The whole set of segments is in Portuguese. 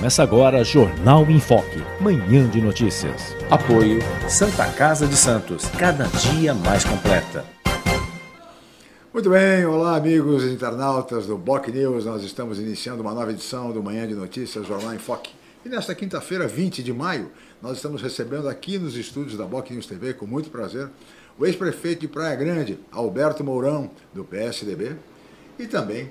Começa agora Jornal em Foque, manhã de notícias. Apoio Santa Casa de Santos, cada dia mais completa. Muito bem, olá amigos internautas do Boc News, nós estamos iniciando uma nova edição do Manhã de Notícias Jornal em Foque. E nesta quinta-feira, 20 de maio, nós estamos recebendo aqui nos estúdios da Boc News TV, com muito prazer, o ex-prefeito de Praia Grande, Alberto Mourão, do PSDB, e também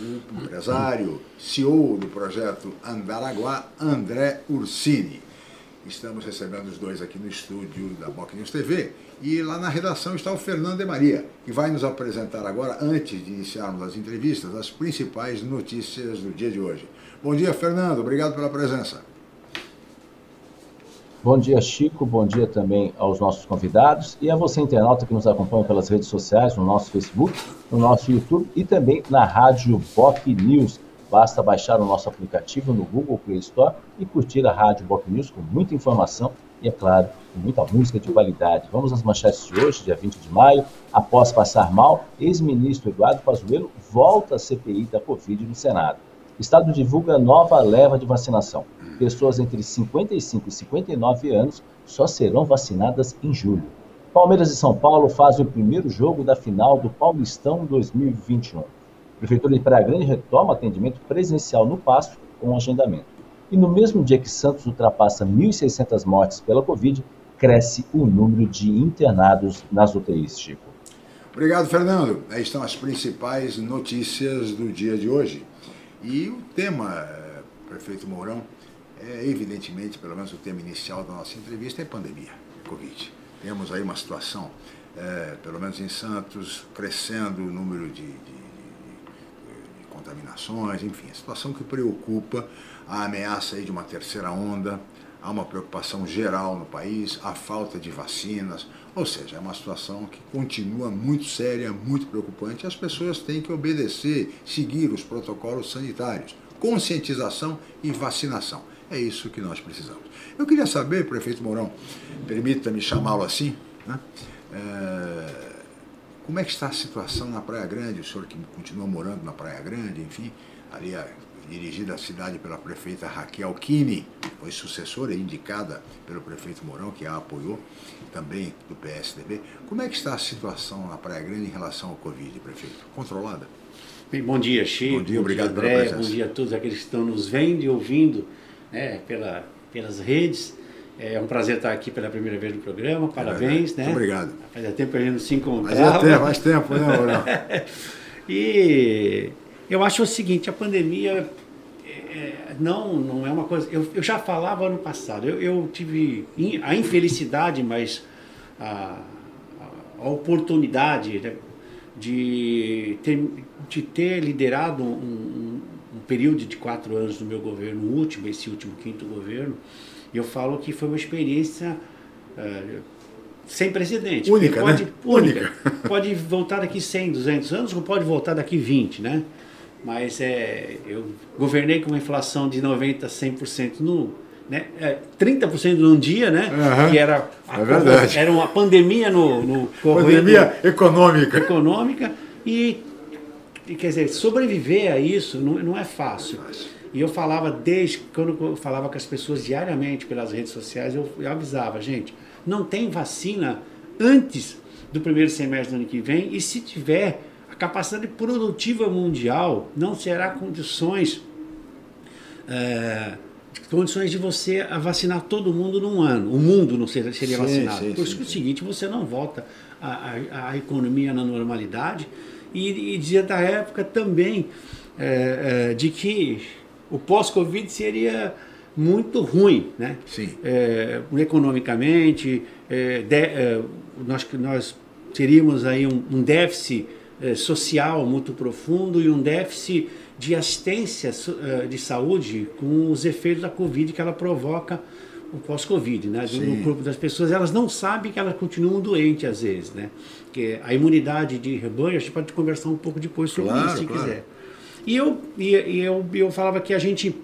o empresário, CEO do projeto Andaraguá, André Ursini. Estamos recebendo os dois aqui no estúdio da Boc News TV e lá na redação está o Fernando de Maria, que vai nos apresentar agora, antes de iniciarmos as entrevistas, as principais notícias do dia de hoje. Bom dia, Fernando. Obrigado pela presença. Bom dia, Chico. Bom dia também aos nossos convidados e a você, internauta, que nos acompanha pelas redes sociais, no nosso Facebook, no nosso YouTube e também na Rádio Boc News. Basta baixar o nosso aplicativo no Google Play Store e curtir a Rádio Boc News com muita informação e, é claro, com muita música de qualidade. Vamos às manchetes de hoje, dia 20 de maio. Após passar mal, ex-ministro Eduardo Pazuello volta à CPI da Covid no Senado. Estado divulga nova leva de vacinação. Pessoas entre 55 e 59 anos só serão vacinadas em julho. Palmeiras e São Paulo fazem o primeiro jogo da final do Paulistão 2021. Prefeitura de Praia Grande retoma atendimento presencial no Passo com agendamento. E no mesmo dia que Santos ultrapassa 1.600 mortes pela Covid, cresce o número de internados nas UTIs, Chico. Obrigado, Fernando. Aí estão as principais notícias do dia de hoje. E o tema, eh, prefeito Mourão, é evidentemente, pelo menos o tema inicial da nossa entrevista, é pandemia, Covid. Temos aí uma situação, é, pelo menos em Santos, crescendo o número de, de, de, de contaminações, enfim, a situação que preocupa a ameaça aí de uma terceira onda, há uma preocupação geral no país, a falta de vacinas, ou seja, é uma situação que continua muito séria, muito preocupante. As pessoas têm que obedecer, seguir os protocolos sanitários, conscientização e vacinação. É isso que nós precisamos. Eu queria saber, prefeito Mourão, permita-me chamá-lo assim, né? É, como é que está a situação na Praia Grande? O senhor que continua morando na Praia Grande, enfim, ali dirigida a cidade pela prefeita Raquel Kini, foi sucessora indicada pelo prefeito Mourão, que a apoiou, também do PSDB. Como é que está a situação na Praia Grande em relação ao Covid, prefeito? Controlada? Bem, bom dia, Chico. Bom dia, obrigado bom dia, André, Bom dia a todos aqueles que estão nos vendo e ouvindo né, pela, pelas redes. É um prazer estar aqui pela primeira vez no programa. Parabéns, é, né? Muito obrigado. Fazia tempo que a gente não se encontrava. Fazia tempo, faz tempo, né, Mourão? e eu acho o seguinte, a pandemia é, é, não, não é uma coisa. Eu, eu já falava ano passado, eu, eu tive a infelicidade, mas a, a oportunidade de ter, de ter liderado um, período de quatro anos no meu governo, o último, esse último quinto governo. Eu falo que foi uma experiência. Uh, sem precedente. Única, pode, né? única. única. Pode voltar daqui 100, 200 anos ou pode voltar daqui 20, né? mas é, eu governei com uma inflação de 90% a 100% no, né, é, 30% num dia, né? Uhum. Que era, a, é verdade. era uma pandemia no, no pandemia econômica. Econômica e, e, quer dizer, sobreviver a isso não, não é fácil. E eu falava desde quando eu falava com as pessoas diariamente pelas redes sociais, eu, eu avisava, gente, não tem vacina antes do primeiro semestre do ano que vem e se tiver capacidade produtiva mundial não será condições é, condições de você vacinar todo mundo num ano. O mundo não seria, seria sim, vacinado. Sim, Por isso que é o seguinte, você não volta a, a, a economia na normalidade e, e dizia da época também é, é, de que o pós-Covid seria muito ruim, né? Sim. É, economicamente, é, de, é, nós, nós teríamos aí um, um déficit eh, social muito profundo e um déficit de assistência de saúde com os efeitos da Covid que ela provoca o pós-Covid, né? No corpo das pessoas, elas não sabem que elas continuam doentes às vezes, né? Que a imunidade de rebanho, a gente pode conversar um pouco depois sobre Claro, isso, se claro. quiser. E eu, e, e eu, eu falava que a gente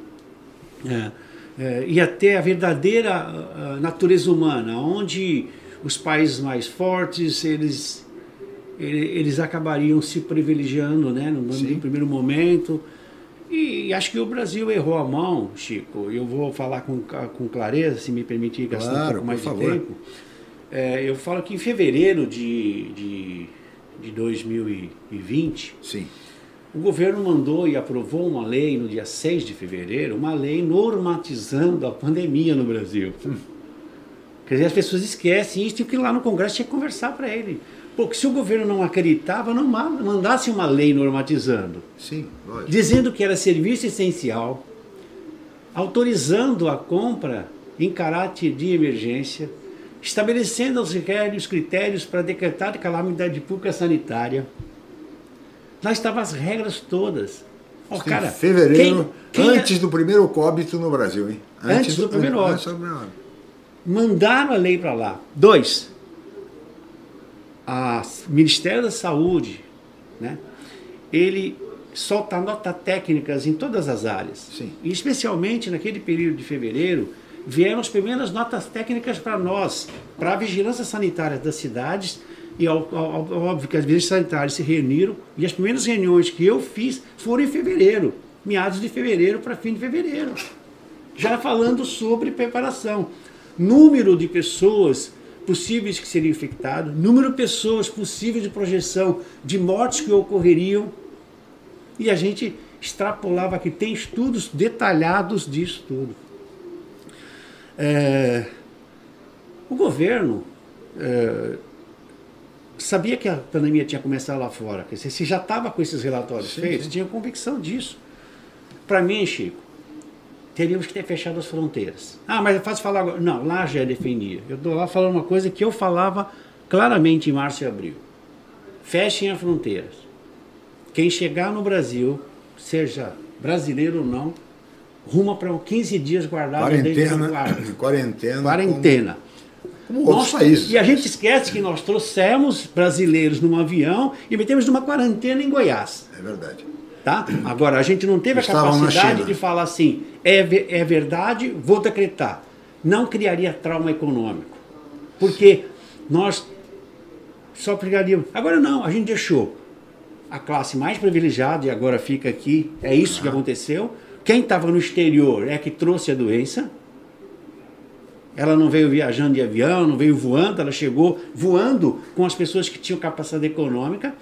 é, é, ia ter a verdadeira ah, natureza humana, onde os países mais fortes, eles, ele- eles acabariam se privilegiando, né? No, no primeiro momento. E acho que o Brasil errou a mão, Chico. Eu vou falar com, com clareza, se me permitir gastar um Claro, pouco mais de favor. tempo. É, eu falo que em fevereiro de, de, de 2020, Sim. o governo mandou e aprovou uma lei no dia 6 de fevereiro, uma lei normatizando a pandemia no Brasil. Quer dizer, as pessoas esquecem isso e que lá no Congresso tinha que conversar para ele. Porque se o governo não acreditava, não ma- mandasse uma lei normatizando Sim, lógico. dizendo que era serviço essencial, autorizando a compra em caráter de emergência, estabelecendo os critérios, critérios para decretar calamidade pública sanitária. Lá estavam as regras todas. Ó, Em cara, fevereiro, quem- quem- antes do primeiro óbito no Brasil, hein? Antes do primeiro antes óbito. do primeiro óbito. mandaram a lei para lá. Dois, o Ministério da Saúde, né, ele solta notas técnicas em todas as áreas. Sim. E especialmente naquele período de fevereiro, vieram as primeiras notas técnicas para nós, para a vigilância sanitária das cidades, e óbvio que as vigilâncias sanitárias se reuniram, e as primeiras reuniões que eu fiz foram em fevereiro, meados de fevereiro para fim de fevereiro já falando sobre preparação. Número de pessoas possíveis que seriam infectadas, número de pessoas possíveis de projeção de mortes que ocorreriam. E a gente extrapolava que tem estudos detalhados disso tudo. É, o governo é, sabia que a pandemia tinha começado lá fora. Quer dizer, se já estava com esses relatórios Sim, feitos, sim. tinha convicção disso. Para mim, Chico, teríamos que ter fechado as fronteiras. Ah, mas é fácil falar agora. Não, lá já defendia. Eu estou lá falando uma coisa que eu falava claramente em março e abril. Fechem as fronteiras. Quem chegar no Brasil, seja brasileiro ou não, ruma para 15 dias guardado dentro do Quarentena, guarda. quarentena. Quarentena. Como, como Nós- países. E a gente esquece que nós trouxemos brasileiros num avião e metemos numa quarentena em Goiás. É verdade. Tá? Agora, a gente não teve a Estavam na capacidade de falar assim, é, é verdade, vou decretar. Não criaria trauma econômico. Porque nós só pegaríamos. Agora não, a gente deixou a classe mais privilegiada, e agora fica aqui, é isso que aconteceu. Quem estava no exterior é que trouxe a doença. Ela não veio viajando de avião, não veio voando, ela chegou voando com as pessoas que tinham capacidade econômica.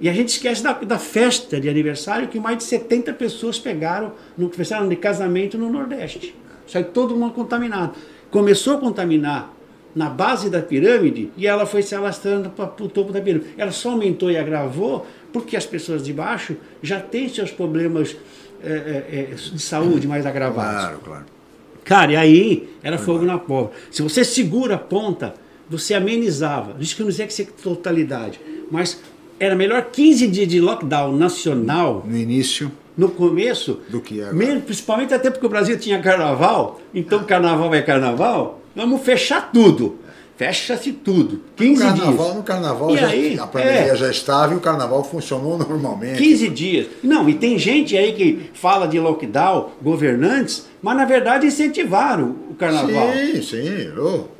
E a gente esquece da, da festa de aniversário que mais de 70 pessoas pegaram no aniversário de casamento no Nordeste. Saiu todo mundo contaminado. Começou a contaminar na base da pirâmide e ela foi se alastrando para o topo da pirâmide. Ela só aumentou e agravou porque as pessoas de baixo já têm seus problemas eh, eh, de saúde mais agravados. Claro, claro. Cara, e aí era fogo na pólvora. Se você segura a ponta, você amenizava. Isso que eu não sei que isso é totalidade. Mas era melhor 15 dias de lockdown nacional No início, no começo, Do que agora. mesmo, principalmente até porque o Brasil tinha carnaval, então carnaval é carnaval, vamos fechar tudo. Fecha-se tudo. no 15 carnaval, dias. no carnaval E já, aí, a pandemia é. já estava e o carnaval funcionou normalmente. 15 dias. Não, e tem gente aí que fala de lockdown, governantes, mas na verdade incentivaram o carnaval. Sim, sim.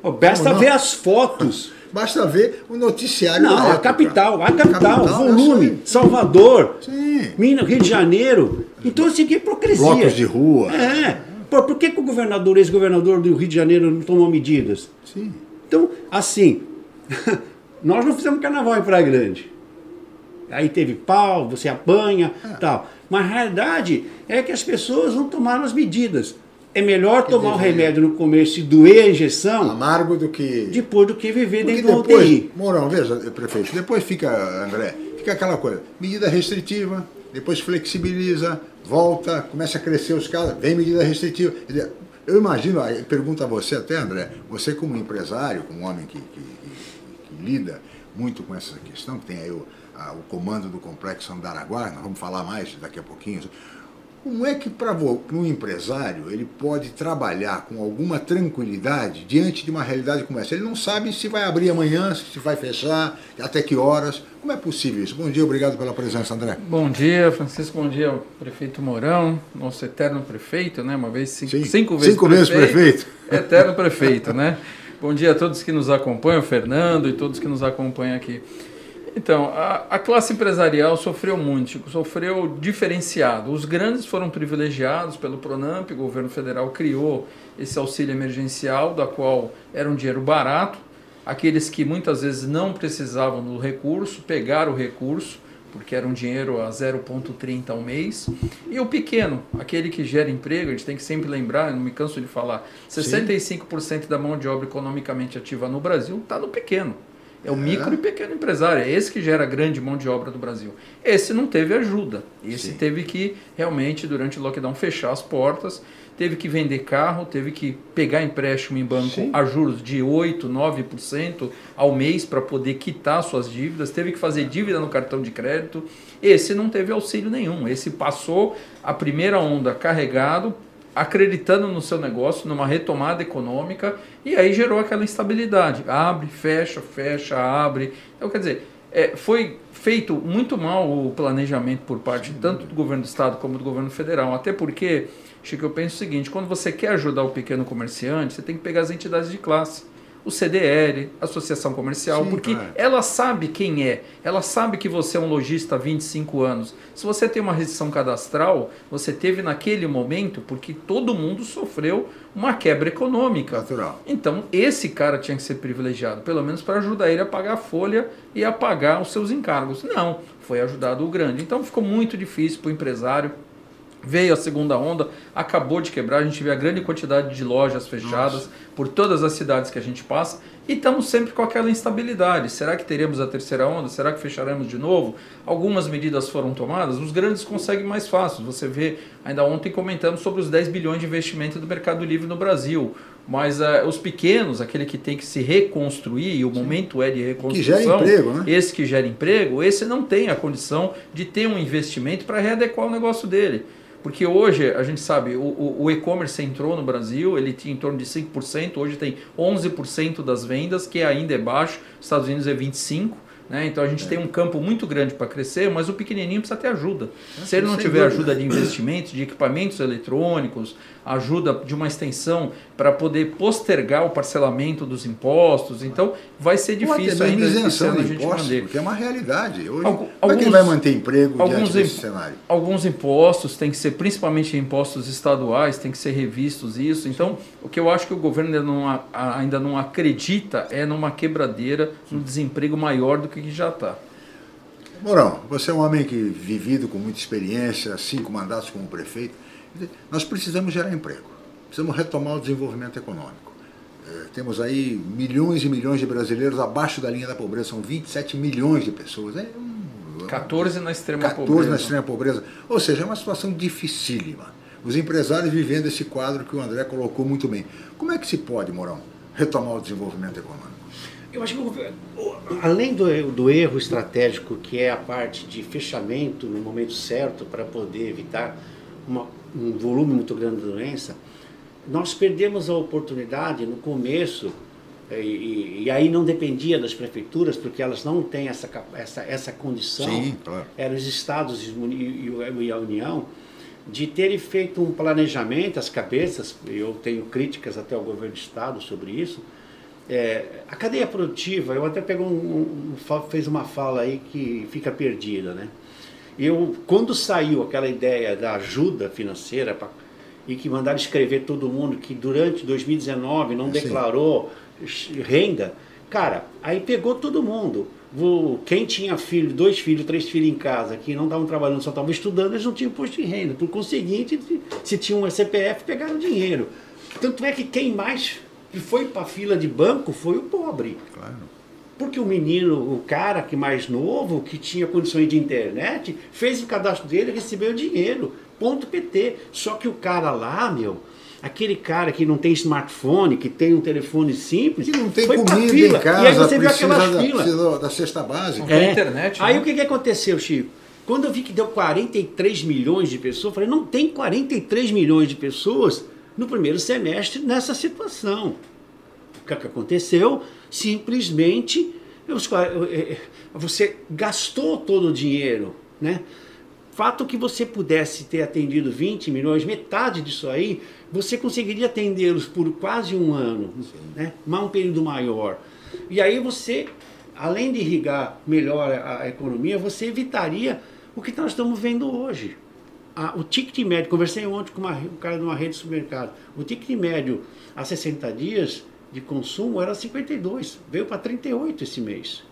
Ó, Basta ver as fotos. Basta ver o noticiário Não, a capital, a capital, Capital, volume, aí. Salvador, Sim. Minas, Rio de Janeiro. Então, assim, que hipocrisia. Blocos de rua. É. Pô, por que, que o governador, ex-governador do Rio de Janeiro não tomou medidas? Sim. Então, assim, nós não fizemos carnaval em Praia Grande. Aí teve pau, você apanha, É. tal. Mas a realidade é que as pessoas não tomaram as medidas. É melhor tomar o deveria. remédio no começo e doer a injeção Amargo do que. depois do que viver Porque dentro do depois, UTI. Mourão, veja, prefeito, depois fica, André, fica aquela coisa, medida restritiva, depois flexibiliza, volta, começa a crescer os casos, vem medida restritiva. Eu imagino, aí pergunto a você até, André, você como empresário, como homem que, que- que- que lida muito com essa questão, que tem aí o- a, o comando do complexo Andaraguá, nós vamos falar mais daqui a pouquinho. Como é que para um empresário ele pode trabalhar com alguma tranquilidade diante de uma realidade como essa? Ele não sabe se vai abrir amanhã, se vai fechar, até que horas. Como é possível isso? Bom dia, obrigado pela presença, André. Bom dia, Francisco. Bom dia prefeito Mourão, nosso eterno prefeito, né? Uma vez cinco, Sim, cinco vezes cinco prefeito, vezes prefeito. Eterno prefeito, né? Bom dia a todos que nos acompanham, Fernando e todos que nos acompanham aqui. Então, a, a, classe empresarial sofreu muito, sofreu diferenciado. Os grandes foram privilegiados pelo Pronamp, o governo federal criou esse auxílio emergencial, da qual era um dinheiro barato. Aqueles que muitas vezes não precisavam do recurso, pegaram o recurso, porque era um dinheiro a 0,30 ao mês. E o pequeno, aquele que gera emprego, a gente tem que sempre lembrar, não me canso de falar, 65% Sim. da mão de obra economicamente ativa no Brasil está no pequeno. É o micro e pequeno empresário, é esse que gera grande mão de obra do Brasil. Esse não teve ajuda. Esse Sim. teve que realmente, durante o lockdown, fechar as portas, teve que vender carro, teve que pegar empréstimo em banco Sim. a juros de 8%, 9% ao mês para poder quitar suas dívidas, teve que fazer dívida no cartão de crédito. Esse não teve auxílio nenhum. Esse passou a primeira onda carregado, acreditando no seu negócio, numa retomada econômica, e aí gerou aquela instabilidade. Abre, fecha, fecha, abre. Então, quer dizer, é, foi feito muito mal o planejamento por parte tanto do governo do estado como do governo federal. Até porque, Chico, eu penso o seguinte: quando você quer ajudar o pequeno comerciante, você tem que pegar as entidades de classe o CDL, Associação Comercial, Sim, porque claro. ela sabe quem é, ela sabe que você é um lojista há 25 anos. Se você tem uma restrição cadastral, você teve naquele momento porque todo mundo sofreu uma quebra econômica. Natural. Então, esse cara tinha que ser privilegiado, pelo menos para ajudar ele a pagar a folha e a pagar os seus encargos. Não, foi ajudado o grande. Então, ficou muito difícil para o empresário Veio a segunda onda, acabou de quebrar, a gente vê a grande quantidade de lojas fechadas Nossa. por todas as cidades que a gente passa e estamos sempre com aquela instabilidade. Será que teremos a terceira onda? Será que fecharemos de novo? Algumas medidas foram tomadas, os grandes conseguem mais fácil. Você vê, ainda ontem comentamos sobre os 10 bilhões de investimento do Mercado Livre no Brasil. Mas uh, os pequenos, aquele que tem que se reconstruir, e o Sim. momento é de reconstrução. Que gera emprego, né? Esse que gera emprego, esse não tem a condição de ter um investimento para readequar o negócio dele. Porque hoje, a gente sabe, o, o, e-commerce entrou no Brasil, ele tinha em torno de 5%, hoje tem 11% das vendas, que ainda é baixo, Estados Unidos é 25%. Né? Então a gente é. tem um campo muito grande para crescer, mas o pequenininho precisa ter ajuda. Se ele não tiver ajuda de investimentos, de equipamentos eletrônicos, ajuda de uma extensão para poder postergar o parcelamento dos impostos, então vai ser difícil ainda isenção de impostos, porque é uma realidade. Hoje, alguns, é que ele vai manter emprego alguns diante desse cenário? Alguns impostos têm que ser, principalmente impostos estaduais, tem que ser revistos isso. Então, o que eu acho que o governo ainda não, ainda não acredita é numa quebradeira, num desemprego maior do que que já está. Mourão, você é um homem que vivido com muita experiência, cinco mandatos como prefeito. Nós precisamos gerar emprego, precisamos retomar o desenvolvimento econômico. É, temos aí milhões e milhões de brasileiros abaixo da linha da pobreza, são 27 milhões de pessoas. É um, 14 na extrema 14 pobreza. 14 na extrema pobreza. Ou seja, é uma situação dificílima. Os empresários vivendo esse quadro que o André colocou muito bem. Como é que se pode, Mourão, retomar o desenvolvimento econômico? Eu acho que além do, do erro estratégico, que é a parte de fechamento no momento certo para poder evitar uma, um volume muito grande de doença, nós perdemos a oportunidade no começo, eh, e, e, aí não dependia das prefeituras, porque elas não têm essa, essa, essa condição, Sim, claro. eram os estados e, e a União, de terem feito um planejamento, as cabeças, eu tenho críticas até ao governo do estado sobre isso, é, a cadeia produtiva, eu até pego um, um, fez uma fala aí que fica perdida, né? Eu, quando saiu aquela ideia da ajuda financeira pra, e que mandaram escrever todo mundo que durante 2019 não declarou renda, cara, aí pegou todo mundo. Quem tinha filho, dois filhos, três filhos em casa, que não estavam trabalhando, só estavam estudando, eles não tinham imposto de renda. Por conseguinte, se tinham um CPF, pegaram dinheiro. Tanto é que quem mais que foi para a fila de banco foi o pobre. Claro. Porque o menino, o cara que mais novo, que tinha condições de internet, fez o cadastro dele e recebeu dinheiro. Ponto PT. Só que o cara lá, meu, aquele cara que não tem smartphone, que tem um telefone simples, Que não tem foi pra comida fila. em casa, e aí você viu precisa, aquelas da, da cesta básica. A internet, Aí né? o que, que aconteceu, Chico? Quando eu vi que deu 43 milhões de pessoas, eu falei, não tem 43 milhões de pessoas no primeiro semestre nessa situação. O que, que aconteceu? Simplesmente qua- eh, eh, você gastou todo o dinheiro, né? Fato que você pudesse ter atendido 20 milhões, metade disso aí, você conseguiria atendê-los por quase um ano, né? Mas um período maior. E aí você, além de irrigar melhor a, a economia, você evitaria o que nós estamos vendo hoje. A- o ticket médio, conversei ontem com uma, um cara de uma rede de supermercado, o ticket médio a 60 dias de consumo era 52, veio para 38 esse mês.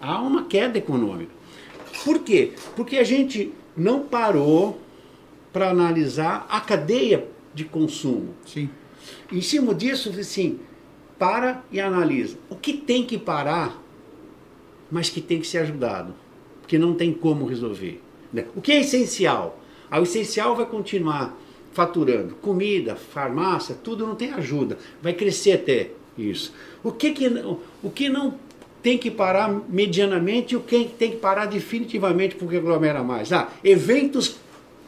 Há uma queda econômica. Por quê? Porque a gente não parou para analisar a cadeia de consumo. Sim. Em cima disso, assim, para e analisa. O que tem que parar, mas que tem que ser ajudado? Porque não tem como resolver. né? O que é essencial? Ah, o essencial vai continuar faturando. Comida, farmácia, tudo não tem ajuda. Vai crescer até isso. O que, que, não- o que não tem que parar medianamente e o que tem que parar definitivamente porque aglomera mais? Ah, eventos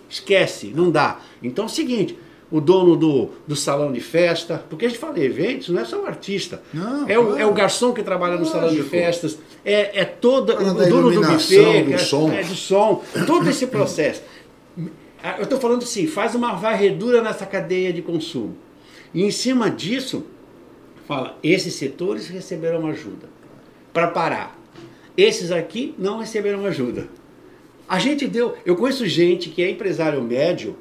Esquece, não dá. Então é o seguinte, o dono do, do salão de festa, porque a gente fala eventos, não é só o artista. Não, é, o, é o garçom que trabalha no salão de festas, é, é todo o dono do buffet, do é- som. é, do som, todo esse processo. Ah, Eu estou falando assim, faz uma varredura nessa cadeia de consumo. E em cima disso, fala, esses setores receberão ajuda para parar. Esses aqui não receberam ajuda. A gente deu, eu conheço gente que é empresário médio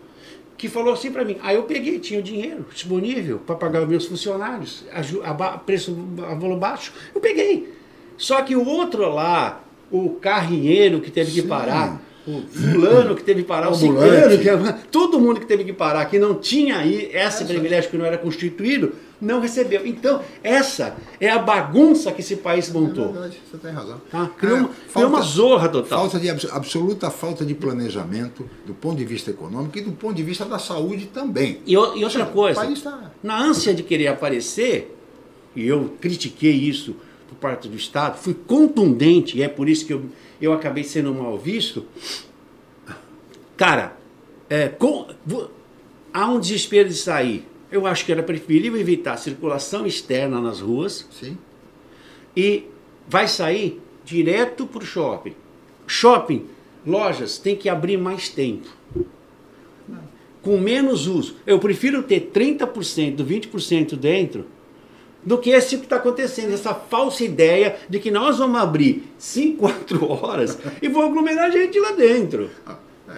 que falou assim para mim: "Ah, eu peguei, tinha o dinheiro disponível para pagar os meus funcionários, a, a preço a valor baixo, eu peguei. Só que o outro lá, o carrinheiro que teve que Sim. parar, o fulano que teve que parar, o ciclano, que, todo mundo que teve que parar, que não tinha aí esse privilégio que não era constituído, não recebeu. Então, essa é a bagunça que esse país É montou. verdade, você tem razão. Tá? Criou, É, uma, criou uma zorra total. Falta de abs- absoluta falta de planejamento do ponto de vista econômico e do ponto de vista da saúde também. E, e outra coisa, tá- na ânsia de querer aparecer, e eu critiquei isso por parte do Estado, fui contundente, e é por isso que eu, eu acabei sendo mal visto. Cara, é, com- vo- há um desespero de sair. Eu acho que era preferível evitar circulação externa nas ruas Sim. e vai sair direto para o shopping. Shopping, lojas, tem que abrir mais tempo. Com menos uso. Eu prefiro ter 30%, 20% dentro do que esse que está acontecendo, essa falsa ideia de que nós vamos abrir 5, 4 horas e vão aglomerar gente lá dentro.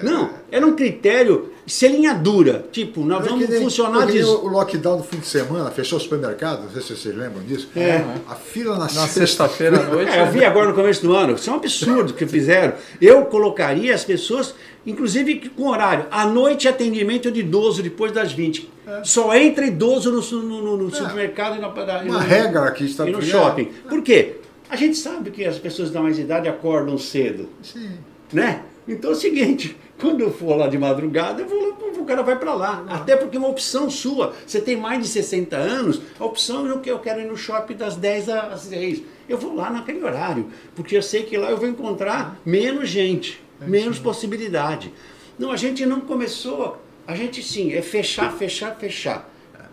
Não, era um critério selinhadura. Tipo, nós É vamos nem- funcionar de. o lockdown do fim de semana, fechou o supermercado, não sei se vocês lembram disso. É. A fila na, Na sexta- sexta-feira à noite. É, eu vi agora no começo do ano. Isso é um absurdo que fizeram. Eu colocaria as pessoas, inclusive com horário. À noite, atendimento de idoso depois das 20. Só entra idoso no, no- no- no supermercado e na padaria. Uma no- regra que está E no shopping. Por quê? A gente sabe que as pessoas da mais idade acordam cedo. Sim. Né? Então é o seguinte, quando eu for lá de madrugada, eu vou lá, o cara vai para lá. Até porque é uma opção sua. Você tem mais de 60 anos, a opção é que eu quero ir no shopping das 10 às 6. Eu vou lá naquele horário, porque eu sei que lá eu vou encontrar menos gente, menos possibilidade. Não, a gente não começou, a gente sim, é fechar, fechar, fechar.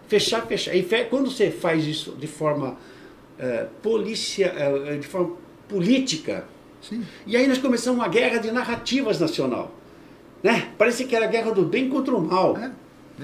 Fechar, fechar. E quando você faz isso de forma eh, polícia, eh, de forma política, Sim. e aí nós começamos uma guerra de narrativas nacional. Né? Parece que era a guerra do bem contra o mal. É,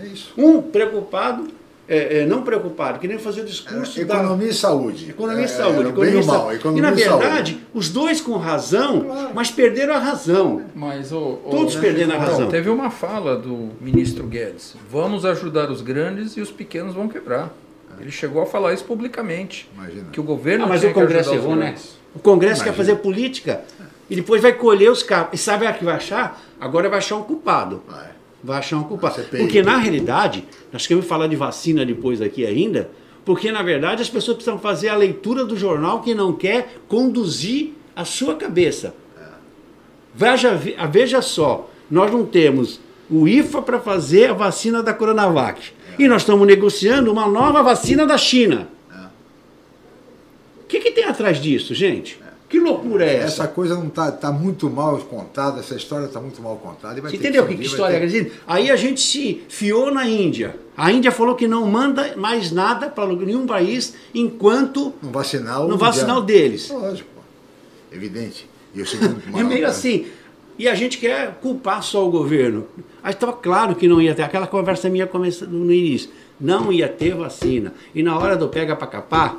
é isso. Um preocupado, é, é, não preocupado, querendo fazer o discurso É, da economia e saúde. economia e É, saúde. o economia bem e e mal. saúde. Economia e na e saúde. verdade, os dois com razão, mas perderam a razão. Mas o, o- Todos perdendo a Então, razão. Teve uma fala do ministro Guedes: vamos ajudar os grandes e os pequenos vão quebrar. Ele chegou a falar isso publicamente. Imagina. Que o governo Ah, mas tinha o Congresso que ajudar os errou, né? O Congresso Imagina. quer fazer política e depois vai colher os capos. E sabe o que vai achar? Agora vai achar um culpado. Vai. Vai achar um culpado. Porque na realidade, nós queremos falar de vacina depois aqui ainda, porque na verdade as pessoas precisam fazer a leitura do jornal que não quer conduzir a sua cabeça. Veja, veja só, nós não temos o IFA para fazer a vacina da Coronavac. E nós estamos negociando uma nova vacina da China. O que, que tem atrás disso, gente? Que loucura é essa? Essa coisa não está tá muito mal contada, essa história está muito mal contada. e vai entendeu que, que história? ter- dizer, Aí a gente se fiou na Índia. A Índia falou que não manda mais nada para nenhum país enquanto Não vacinar o não vacinar o deles. Lógico, evidente. E o segundo É meio assim. E a gente quer culpar só o governo. Aí estava claro que não ia ter. Aquela conversa minha começando no início. Não ia ter vacina. E na hora do pega para capar,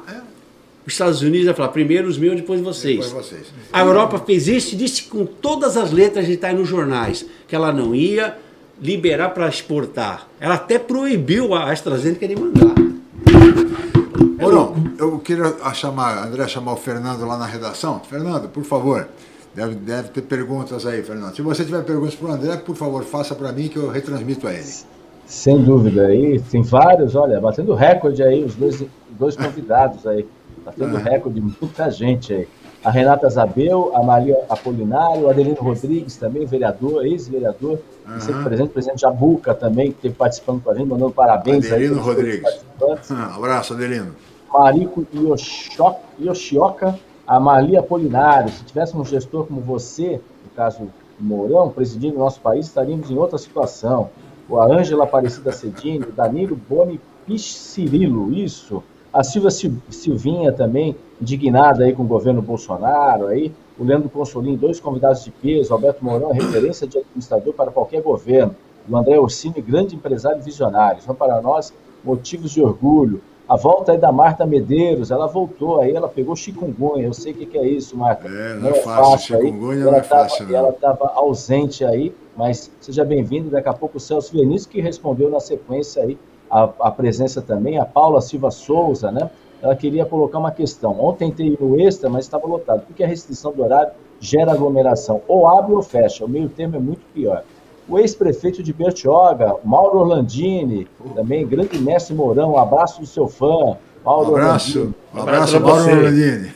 os Estados Unidos ia falar primeiro os meus, depois vocês. Depois vocês. A Europa fez isso e disse com todas as letras de estar aí nos jornais que ela não ia liberar para exportar. Ela até proibiu a AstraZeneca de mandar. Mourão, eu queria a chamar, André chamar o Fernando lá na redação. Fernando, por favor. Deve, deve ter perguntas aí, Fernando. Se você tiver perguntas para o André, por favor, faça para mim que eu retransmito a ele. Sem dúvida aí, tem vários, olha, batendo recorde aí, os dois, dois convidados aí, batendo recorde, muita gente aí. A Renata Zabel, a Maria Apolinário, o Adelino Rodrigues também, vereador, ex-vereador, sempre presente, o presidente Jabuca também, que esteve participando com a gente, mandando parabéns aí. Adelino para os Rodrigues. Ah, abraço, Adelino. Marico Yoshio- Yoshioka, a Marli Apolinário. Se tivéssemos um gestor como você, no caso Mourão, presidindo o nosso país, estaríamos em outra situação. O a Ângela Aparecida Cedini, o Danilo Boni Piscirilo, isso. A Silvia Sil- Silvinha também, indignada aí com o governo Bolsonaro, aí. O Leandro Consolim, dois convidados de peso. Alberto Mourão é referência de administrador para qualquer governo. O André Orsini, grande empresário e visionário. São para nós motivos de orgulho. A volta aí da Marta Medeiros, ela voltou aí, ela pegou chikungunya. Eu sei o que, que é isso, Marta. É, não é fácil, aí. chikungunya Ela não é tava- fácil, não. Ela estava ausente aí, mas seja bem-vindo. Daqui a pouco o Celso Vinícius, que respondeu na sequência aí a, a presença também, a Paula Silva Souza, né? Ela queria colocar uma questão. Ontem tentei ir no extra, mas estava lotado. Porque a restrição do horário gera aglomeração. Ou abre ou fecha. O meio termo é muito pior. O ex-prefeito de Bertioga, Mauro Orlandini, também, grande mestre Mourão, um abraço do seu fã. Mauro Um abraço. Orlandini. Um abraço abraço, Mauro. Orlandini.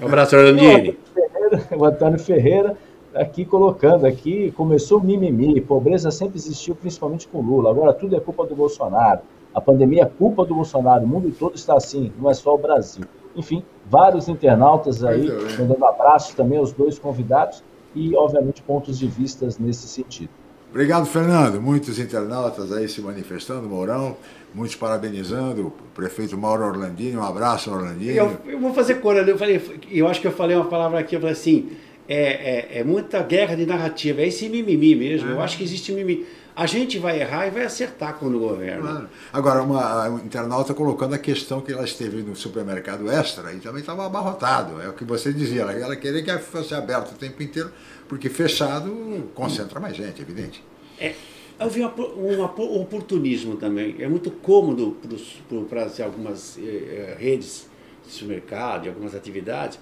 Um abraço, Orlandini. Ferreira, o Antônio Ferreira aqui colocando aqui, começou o mimimi, pobreza sempre existiu, principalmente com Lula, agora tudo é culpa do Bolsonaro, a pandemia é culpa do Bolsonaro, o mundo todo está assim, não é só o Brasil. Enfim, vários internautas aí, Muito bem. mandando abraços também aos dois convidados e, obviamente, pontos de vistas nesse sentido. Obrigado, Fernando. Muitos internautas aí se manifestando, Mourão, muitos parabenizando o prefeito Mauro Orlandini. Um abraço, Orlandini. Eu, eu vou fazer cor ali. Eu, falei, eu acho que eu falei uma palavra aqui, eu falei assim, é, é, é muita guerra de narrativa, é esse mimimi mesmo. Eu acho que existe mimimi. A gente vai errar e vai acertar quando governa. Claro. Agora, uma um internauta colocando a questão que ela esteve no supermercado extra e também estava abarrotado. É o que você dizia, ela, ela queria que fosse aberto o tempo inteiro, porque fechado concentra mais gente, evidente. É, eu vi um um oportunismo também. É muito cômodo para algumas eh, eh, redes de supermercado, de algumas atividades.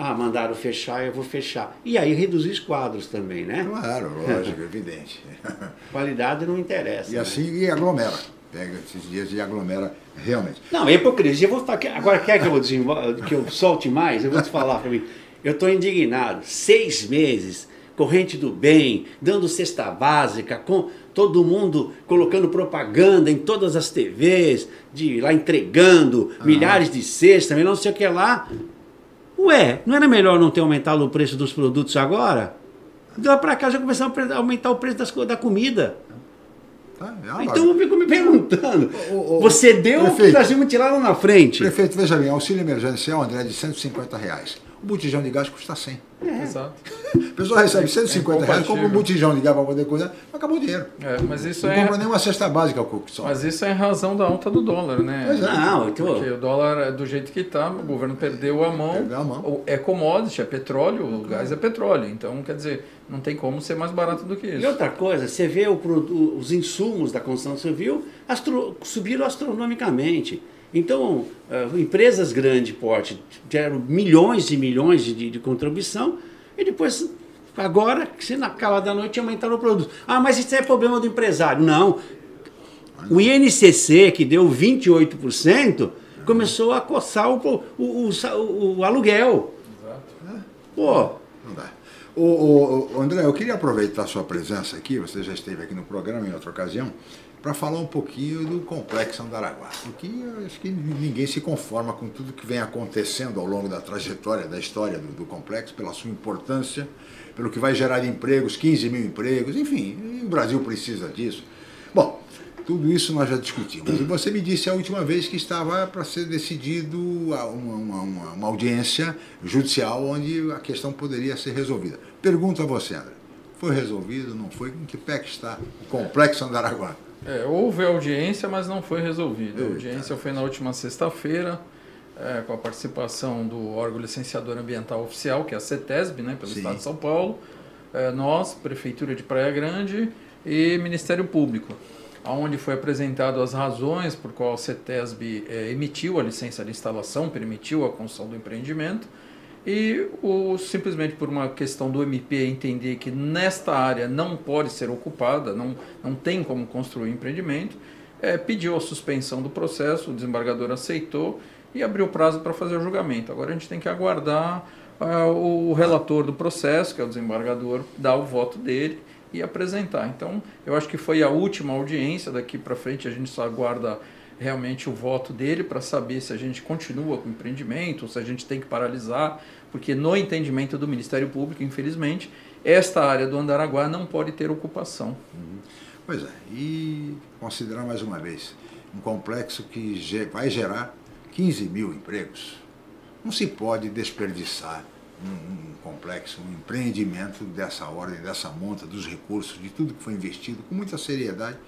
Ah, mandaram fechar, eu vou fechar. E aí reduzir os quadros também, né? Claro, lógico, evidente. Qualidade não interessa. E né? assim e aglomera. Pega esses dias e aglomera realmente. Não, é hipocrisia. Eu vou falar, agora quer que eu, desenvol- que eu solte mais? Eu vou te falar para mim. Eu estou indignado. Seis meses, corrente do bem, dando cesta básica, com todo mundo colocando propaganda em todas as TVs, de lá entregando milhares de cestas, não sei o que lá. Ué, não era melhor não ter aumentado o preço dos produtos agora? De lá para cá já começaram a aumentar o preço das, da comida. Tá? É Então eu fico me perguntando. Ô, ô, Você deu o que prefeito. nós íamos tirar lá na frente. Prefeito, veja bem, auxílio emergencial, André, é de 150 reais. O botijão de gás custa 100. Exato. A pessoa recebe 150 reais, compra um botijão de gás para poder cozinhar, acabou o dinheiro. É, mas isso Não é. compra nenhuma cesta básica, o Cook só. Mas isso é em razão da alta do dólar, né? Pois é. Não, então, Porque o dólar é do jeito que está, o governo perdeu a mão. Perdeu a mão. É commodity, é petróleo, o gás é petróleo. Então, quer dizer, não tem como ser mais barato do que E isso. outra coisa, você vê o produ- os insumos da construção civil astro- subiram astronomicamente. Então, eh, empresas grande porte geram milhões e milhões de, de, contribuição e depois, agora, se na cala da noite aumentaram o produto. Ah, mas isso é problema do empresário. Não. O INCC, que deu 28%, começou a coçar o, o, o, o- aluguel. Pô, Não dá. O, o, André, eu queria aproveitar a sua presença aqui, você já esteve aqui no programa em outra ocasião, para falar um pouquinho do Complexo Andaraguá. Porque acho que ninguém se conforma com tudo que vem acontecendo ao longo da trajetória, da história do, do complexo, pela sua importância, pelo que vai gerar empregos, 15 mil empregos, enfim, o Brasil precisa disso. Bom, tudo isso nós já discutimos. E você me disse a última vez que estava para ser decidido uma, uma, uma, audiência judicial onde a questão poderia ser resolvida. Pergunto a você, André. Foi resolvido? Não foi? Em que pé que está o complexo Andaraguá? É, houve audiência, mas não foi resolvida. A audiência foi na última sexta-feira, é, com a participação do órgão licenciador ambiental oficial, que é a CETESB, né, pelo Sim. Estado de São Paulo, é, nós, Prefeitura de Praia Grande e Ministério Público, onde foi apresentado as razões por qual a CETESB é, emitiu a licença de instalação, permitiu a construção do empreendimento, e o, simplesmente por uma questão do MP entender que nesta área não pode ser ocupada, não, não tem como construir empreendimento, é, pediu a suspensão do processo, o desembargador aceitou e abriu prazo para fazer o julgamento. Agora a gente tem que aguardar uh, o relator do processo, que é o desembargador, dar o voto dele e apresentar. Então, eu acho que foi a última audiência, daqui para frente a gente só aguarda realmente o voto dele para saber se a gente continua com o empreendimento, ou se a gente tem que paralisar, porque no entendimento do Ministério Público, infelizmente, esta área do Andaraguá não pode ter ocupação. Uhum. Pois é, e considerar mais uma vez, um complexo que vai gerar 15 mil empregos. Não se pode desperdiçar um, um, complexo, um empreendimento dessa ordem, dessa monta, dos recursos, de tudo que foi investido, com muita seriedade,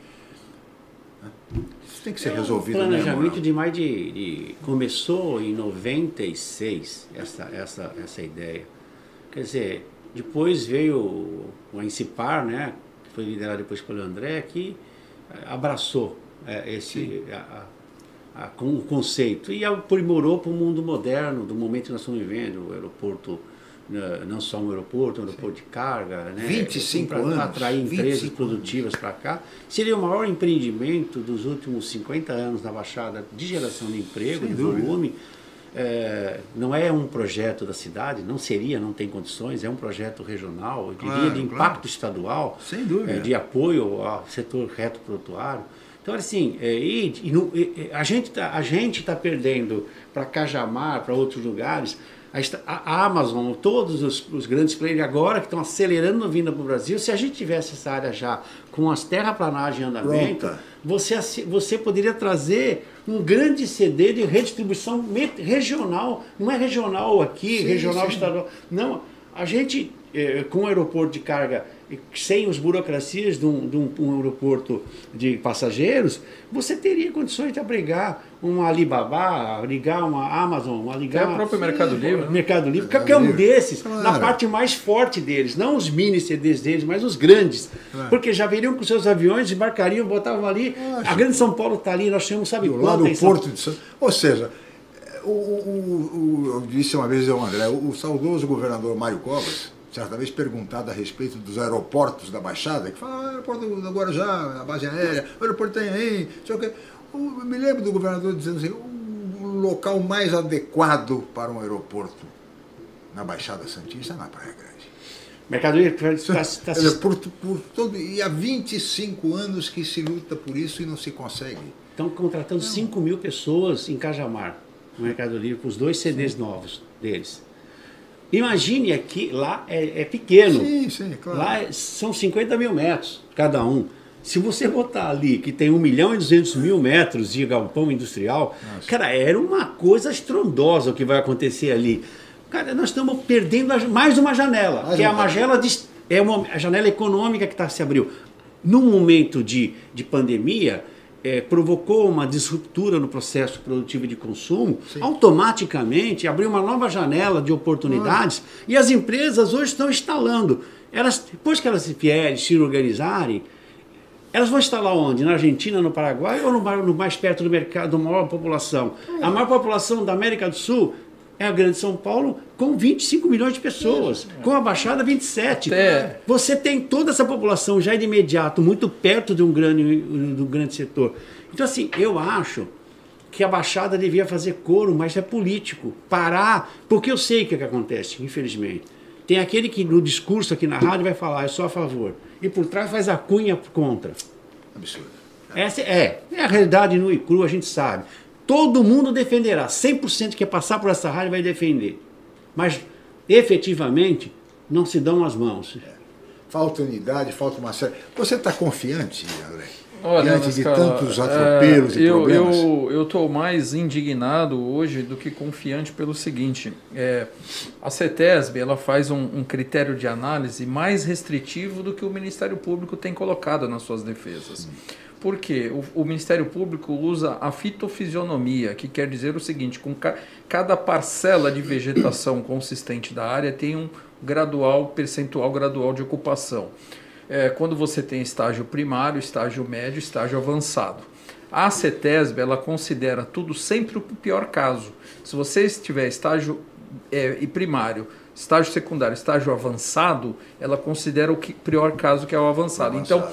isso tem que ser é resolvido. O planejamento né, de mais de, de, Começou em 96, essa, essa, essa ideia. Quer dizer, depois veio o Incipar, né, que foi liderado depois pelo André, que abraçou é, esse, a, a, a, o conceito e aprimorou para o mundo moderno, do momento que nós estamos vivendo, o aeroporto não só um aeroporto, um aeroporto Sim. de carga, né? 25 para anos. atrair empresas produtivas para cá. Seria o maior empreendimento dos últimos 50 anos na Baixada de geração de emprego, Sem de volume. É, não é um projeto da cidade, não seria, não tem condições, é um projeto regional, eu diria claro, de impacto claro. estadual, Sem dúvida. É, de apoio ao setor reto portuário. Então, assim, é, e, e, a gente está tá perdendo para Cajamar, para outros lugares, a Amazon, todos os, os grandes players agora que estão acelerando a vinda para o Brasil, se a gente tivesse essa área já com as terraplanagens em andamento, você, você poderia trazer um grande CD de redistribuição regional, não é regional aqui, sim, regional sim. estadual, não, a gente eh, com o aeroporto de carga sem as burocracias de um, de um, um, aeroporto de passageiros, você teria condições de abrigar uma Alibaba, ligar uma Amazon, uma ligar... Até o próprio Mercado Livre. Né? Mercado Livre, qualquer um desses, claro. na parte mais forte deles, não os mini CDs deles, mas os grandes. Claro. Porque já viriam com seus aviões, embarcariam, botavam ali, a Grande São Paulo está ali, nós temos, sabe quanto... Lá no Porto de São... Ou seja... O, o, o, eu disse uma vez ao André, o, o saudoso governador Mário Covas, certa vez perguntado a respeito dos aeroportos da Baixada, que fala, ah, aeroporto do Guarujá, a base aérea, o aeroporto tem aí, sei o quê. Eu me lembro do governador dizendo assim, o local mais adequado para um aeroporto na Baixada Santista é na Praia Grande. Mercado Livre está, está, está... Por, por todo, e há 25 anos que se luta por isso e não se consegue. Estão contratando não. 5 mil pessoas em Cajamar, no Mercado Livre, com os dois CDs Sim. novos deles. Imagine aqui, lá é, é pequeno. Sim, sim, claro. Lá são 50 mil metros cada um. Se você botar ali que tem 1 milhão e 200 mil metros de galpão industrial, Nossa. cara, era uma coisa estrondosa o que vai acontecer ali. Cara, nós estamos perdendo mais uma janela, que é a janela, de, é uma, a janela econômica que tá, se abriu. Num momento de, de pandemia, é, provocou uma disruptura no processo produtivo de consumo, Sim. automaticamente abriu uma nova janela de oportunidades ah. e as empresas hoje estão instalando. Elas, depois que elas se vierem, se organizarem, elas vão instalar onde? Na Argentina, no Paraguai ou no, no mais perto do mercado, da maior população? A maior população da América do Sul é a Grande São Paulo com 25 milhões de pessoas, com a Baixada 27. Até. Você tem toda essa população já de imediato, muito perto de um grande, de um grande setor. Então, assim, eu acho que a Baixada devia fazer coro, mas é político. Parar, porque eu sei o que, é que acontece, infelizmente. Tem aquele que no discurso aqui na rádio vai falar, eu sou a favor. E por trás faz a cunha contra. Absurdo. Essa é, é a realidade nu e cru, a gente sabe. Todo mundo defenderá, 100% que quer passar por essa rádio vai defender. Mas, efetivamente, não se dão as mãos. Falta unidade, falta uma série. Você está confiante, André? Olha, diante de cara, tantos atropelos é, e eu, problemas? Eu estou mais indignado hoje do que confiante pelo seguinte: é, a CETESB ela faz um, um, critério de análise mais restritivo do que o Ministério Público tem colocado nas suas defesas. Por quê? O, o Ministério Público usa a fitofisionomia, que quer dizer o seguinte: com ca, cada parcela de vegetação consistente da área tem um gradual, percentual gradual de ocupação é, quando você tem estágio primário, estágio médio, estágio avançado. A CETESB ela considera tudo sempre o pior caso. Se você tiver estágio é, primário, estágio secundário, estágio avançado, ela considera o que, pior caso que é o avançado. avançado.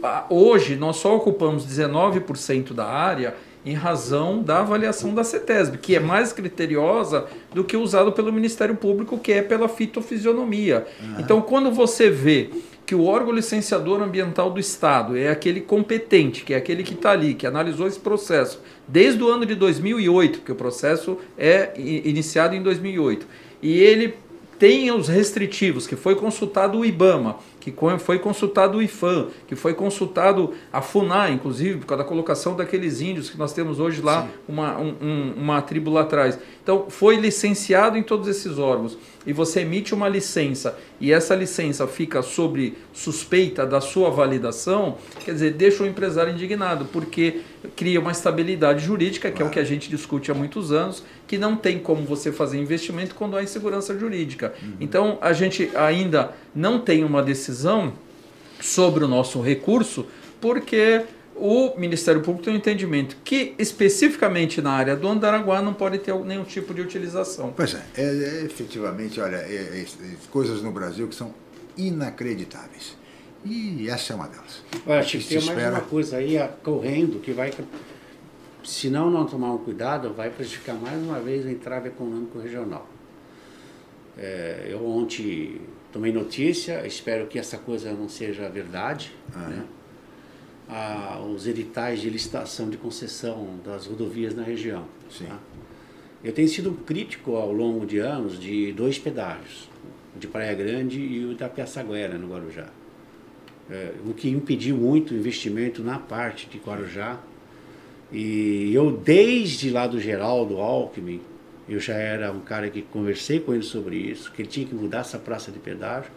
Então, hoje nós só ocupamos 19% da área em razão da avaliação da CETESB, que é mais criteriosa do que usado pelo Ministério Público, que é pela fitofisionomia. Uhum. Então, quando você vê que o órgão licenciador ambiental do Estado é aquele competente, que é aquele que está ali, que analisou esse processo desde o ano de 2008, porque o processo é iniciado em 2008, e ele tem os restritivos, que foi consultado o IBAMA, que foi consultado o IFAM, que foi consultado a FUNAI, inclusive, por causa da colocação daqueles índios que nós temos hoje lá, uma, um, uma tribo lá atrás. Então, foi licenciado em todos esses órgãos e você emite uma licença e essa licença fica sobre suspeita da sua validação, quer dizer, deixa o empresário indignado, porque cria uma estabilidade jurídica, que é o que a gente discute há muitos anos, que não tem como você fazer investimento quando há insegurança jurídica. Uhum. Então, a gente ainda não tem uma decisão sobre o nosso recurso, porque o Ministério Público tem um entendimento que, especificamente na área do Andaraguá, não pode ter nenhum tipo de utilização. Pois é, é, é efetivamente, olha, é, é, coisas no Brasil que são inacreditáveis. E essa é uma delas. Olha, acho que tem mais espera... uma coisa aí correndo que vai, se não não tomar um cuidado, vai prejudicar mais uma vez o entrave econômico regional. É, eu ontem tomei notícia, espero que essa coisa não seja verdade, ah, né? a, os editais de licitação de concessão das rodovias na região. Tá? Eu tenho sido crítico ao longo de anos de dois pedágios, o de Praia Grande e o da Piaçaguera, no Guarujá. É, o que impediu muito o investimento na parte de Guarujá. E eu, desde lá do Geraldo Alckmin, eu já era um cara que conversei com ele sobre isso, que ele tinha que mudar essa praça de pedágio.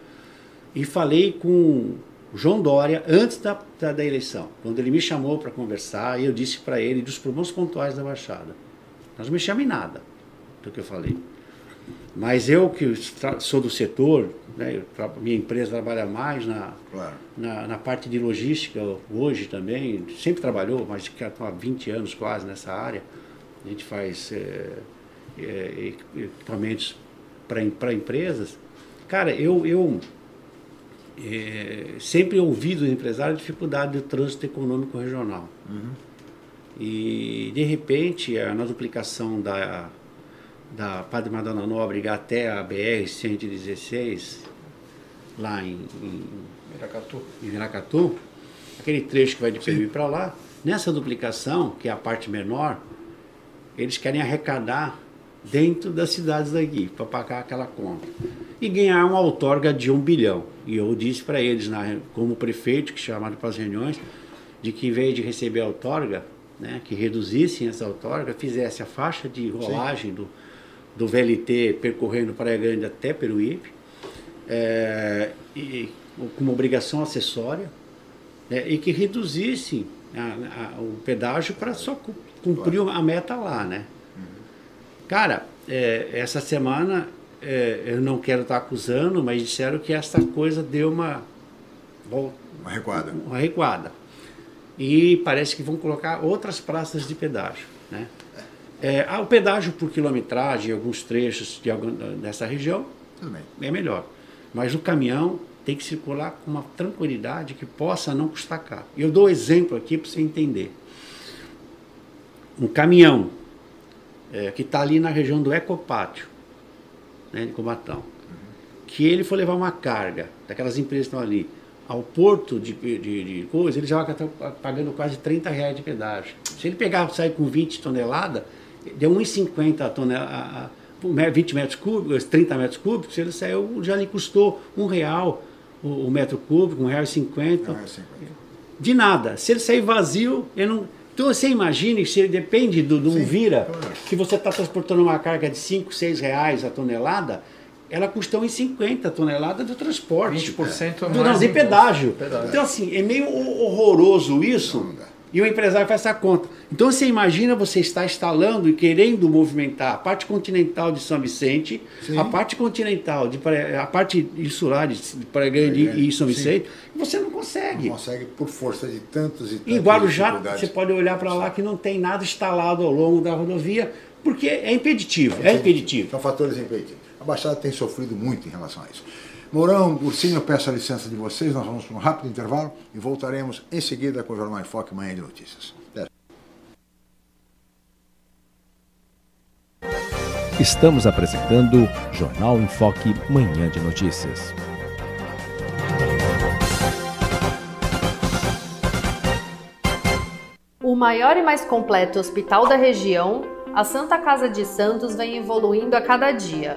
E falei com João Dória antes da, da, da eleição, quando ele me chamou para conversar, eu disse para ele dos problemas pontuais da Baixada. Nós não mexemos em nada do que eu falei. Mas eu que sou do setor, né, minha empresa trabalha mais na, claro. na, na, parte de logística hoje também, sempre trabalhou, mas há 20 anos quase nessa área. A gente faz é, é, equipamentos para empresas. Cara, eu, eu é, sempre ouvi dos empresários a dificuldade do trânsito econômico regional. Uhum. E, de repente, a, na duplicação da, da Padre Madonna Nóbrega até a BR-116, lá em, em Miracatu. em Miracatu, aquele trecho que vai de Peruí para lá, nessa duplicação, que é a parte menor, eles querem arrecadar dentro das cidades daqui, para pagar aquela conta. E ganhar uma outorga de um bilhão. E eu disse para eles, na, como prefeito, que chamaram para as reuniões, de que em vez de receber a outorga, né, que reduzissem essa outorga, fizesse a faixa de rolagem do, do VLT percorrendo Praia Grande até Peruípe, é, e, com uma obrigação acessória, né, e que reduzissem a, a, o pedágio para só cumprir a meta lá, né? Cara, é, essa semana é, eu não quero estar acusando, mas disseram que essa coisa deu uma. Uma recuada. Uma recuada. E parece que vão colocar outras praças de pedágio. Né? É, o pedágio por quilometragem, alguns trechos de algum, dessa região, é melhor. Mas o caminhão tem que circular com uma tranquilidade que possa não custar caro. Eu dou exemplo aqui para você entender. Um caminhão é, que está ali na região do Ecopátio, né, de Cubatão. Uhum. que ele for levar uma carga daquelas empresas que estão ali ao porto de, de, de coisa, ele já vai estar pagando quase 30 reais de pedágio. Se ele pegar sair com 20 toneladas, deu 1,50 tonelada, 20 metros cúbicos, 30 metros cúbicos, se ele saiu, já lhe custou um real o, o metro cúbico, um real e cinquenta. De nada. Se ele sair vazio, ele não. Então você imagine, se ele depende do, do um vira, que você está transportando uma carga de 5, 6 reais a tonelada, ela custa 1,50 tonelada do transporte. 20% do, mais de pedágio. pedágio. Então, assim, é meio horroroso isso. E o empresário faz essa conta. Então você imagina você estar instalando e querendo movimentar a parte continental de São Vicente, Sim. a parte continental, de, a parte insular de Praia Grande e São Vicente, e você não consegue. Não consegue por força de tantos e tantos. Em Guarujá, você pode olhar para lá que não tem nada instalado ao longo da rodovia, porque é impeditivo. É, é impeditivo. São fatores impeditivos. A Baixada tem sofrido muito em relação a isso. Mourão, Ursinho, eu peço a licença de vocês, nós vamos para um rápido intervalo e voltaremos em seguida com o Jornal em Foque Manhã de Notícias. Estamos apresentando Jornal em Foque Manhã de Notícias. O maior e mais completo hospital da região, a Santa Casa de Santos vem evoluindo a cada dia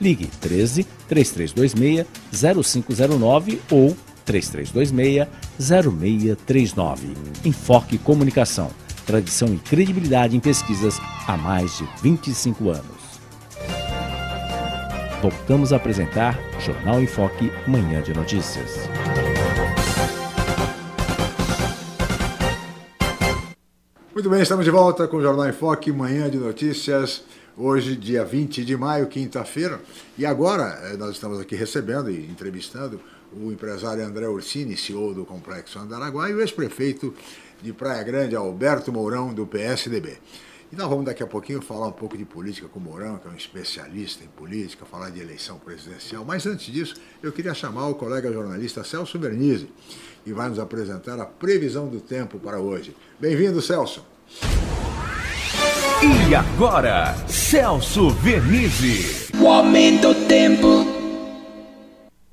Ligue 13 3326 0509 ou 3326 0639. Enfoque Comunicação. Tradição e credibilidade em pesquisas há mais de 25 anos. Voltamos a apresentar Jornal Enfoque Manhã de Notícias. Muito bem, estamos de volta com o Jornal Enfoque Manhã de Notícias. Hoje, dia 20 de maio, quinta-feira. E agora, eh, nós estamos aqui recebendo e entrevistando o empresário André Orsini, CEO do Complexo Andaraguá, e o ex-prefeito de Praia Grande, Alberto Mourão, do PSDB. E nós vamos daqui a pouquinho falar um pouco de política com o Mourão, que é um especialista em política, falar de eleição presidencial. Mas antes disso, eu queria chamar o colega jornalista Celso Bernizzi, que vai nos apresentar a previsão do tempo para hoje. Bem-vindo, Celso. E agora, Celso Vernizzi. O aumento do tempo.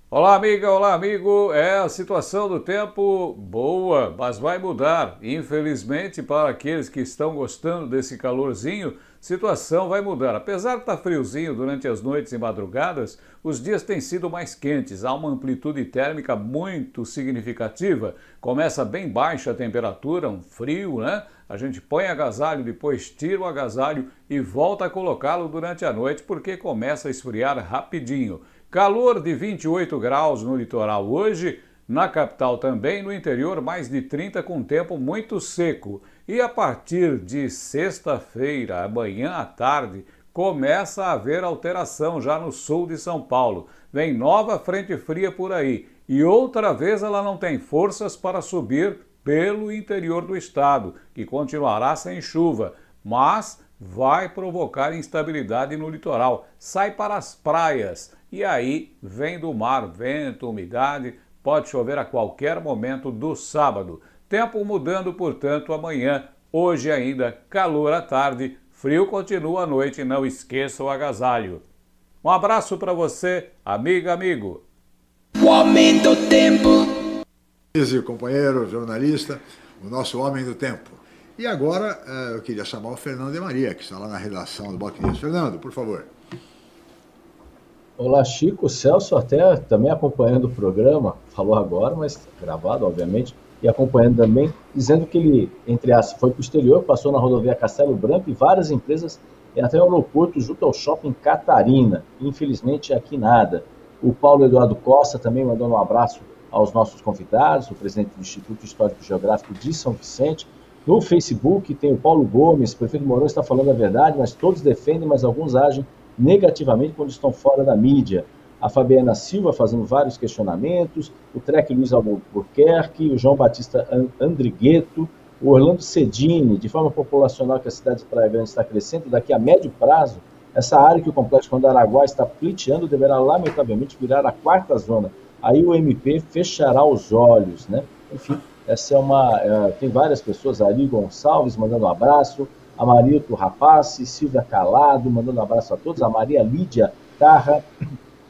Olá, amiga, olá, amigo. É a situação do tempo boa, mas vai mudar. Infelizmente, para aqueles que estão gostando desse calorzinho, situação vai mudar. Apesar de estar friozinho durante as noites e madrugadas, os dias têm sido mais quentes. Há uma amplitude térmica muito significativa. Começa bem baixa a temperatura, um frio, né? A gente põe agasalho, depois tira o agasalho e volta a colocá-lo durante a noite porque começa a esfriar rapidinho. Calor de 28 graus no litoral hoje, na capital também, no interior mais de 30 com tempo muito seco. E a partir de sexta-feira, amanhã à tarde, começa a haver alteração já no sul de São Paulo. Vem nova frente fria por aí e outra vez ela não tem forças para subir pelo interior do estado, que continuará sem chuva, mas vai provocar instabilidade no litoral. Sai para as praias e aí vem do mar vento, umidade, pode chover a qualquer momento do sábado. Tempo mudando, portanto, amanhã. Hoje ainda calor à tarde, frio continua à noite. Não esqueça o agasalho. Um abraço para você, amiga, amigo. O homem do tempo. Companheiro, jornalista, o nosso homem do tempo. E agora eh, eu queria chamar o Fernando de Maria, que está lá na redação do News. Fernando, por favor. Olá, Chico. Celso até também acompanhando o programa, falou agora, mas gravado, obviamente, e acompanhando também, dizendo que ele, entre as, foi para o exterior, passou na rodovia Castelo Branco e várias empresas até o aeroporto junto ao shopping Catarina. Infelizmente, aqui nada. O Paulo Eduardo Costa também mandou um abraço aos nossos convidados, o presidente do Instituto Histórico Geográfico de São Vicente, no Facebook tem o Paulo Gomes, o prefeito Mourão está falando a verdade, mas todos defendem, mas alguns agem negativamente quando estão fora da mídia. A Fabiana Silva fazendo vários questionamentos, o Trek Luiz Albuquerque, o João Batista Andrigueto, o Orlando Cedini, de forma populacional que a cidade de Praia Grande está crescendo, daqui a médio prazo, essa área que o Complexo Condaraguá está pleiteando deverá lamentavelmente virar a quarta zona. Aí o MP fechará os olhos, né? Enfim, essa é uma. É, tem várias pessoas, Ari Gonçalves mandando um abraço, a Marilto Rapaz, Silvia Calado mandando um abraço a todos, a Maria Lídia Carra,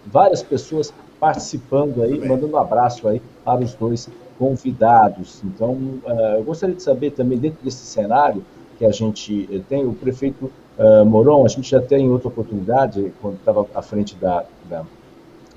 várias pessoas participando aí, mandando um abraço aí para os dois convidados. Então, uh, eu gostaria de saber também, dentro desse cenário que a gente eh, tem, o prefeito uh, Moron, a gente já tem outra oportunidade, quando estava à frente da, da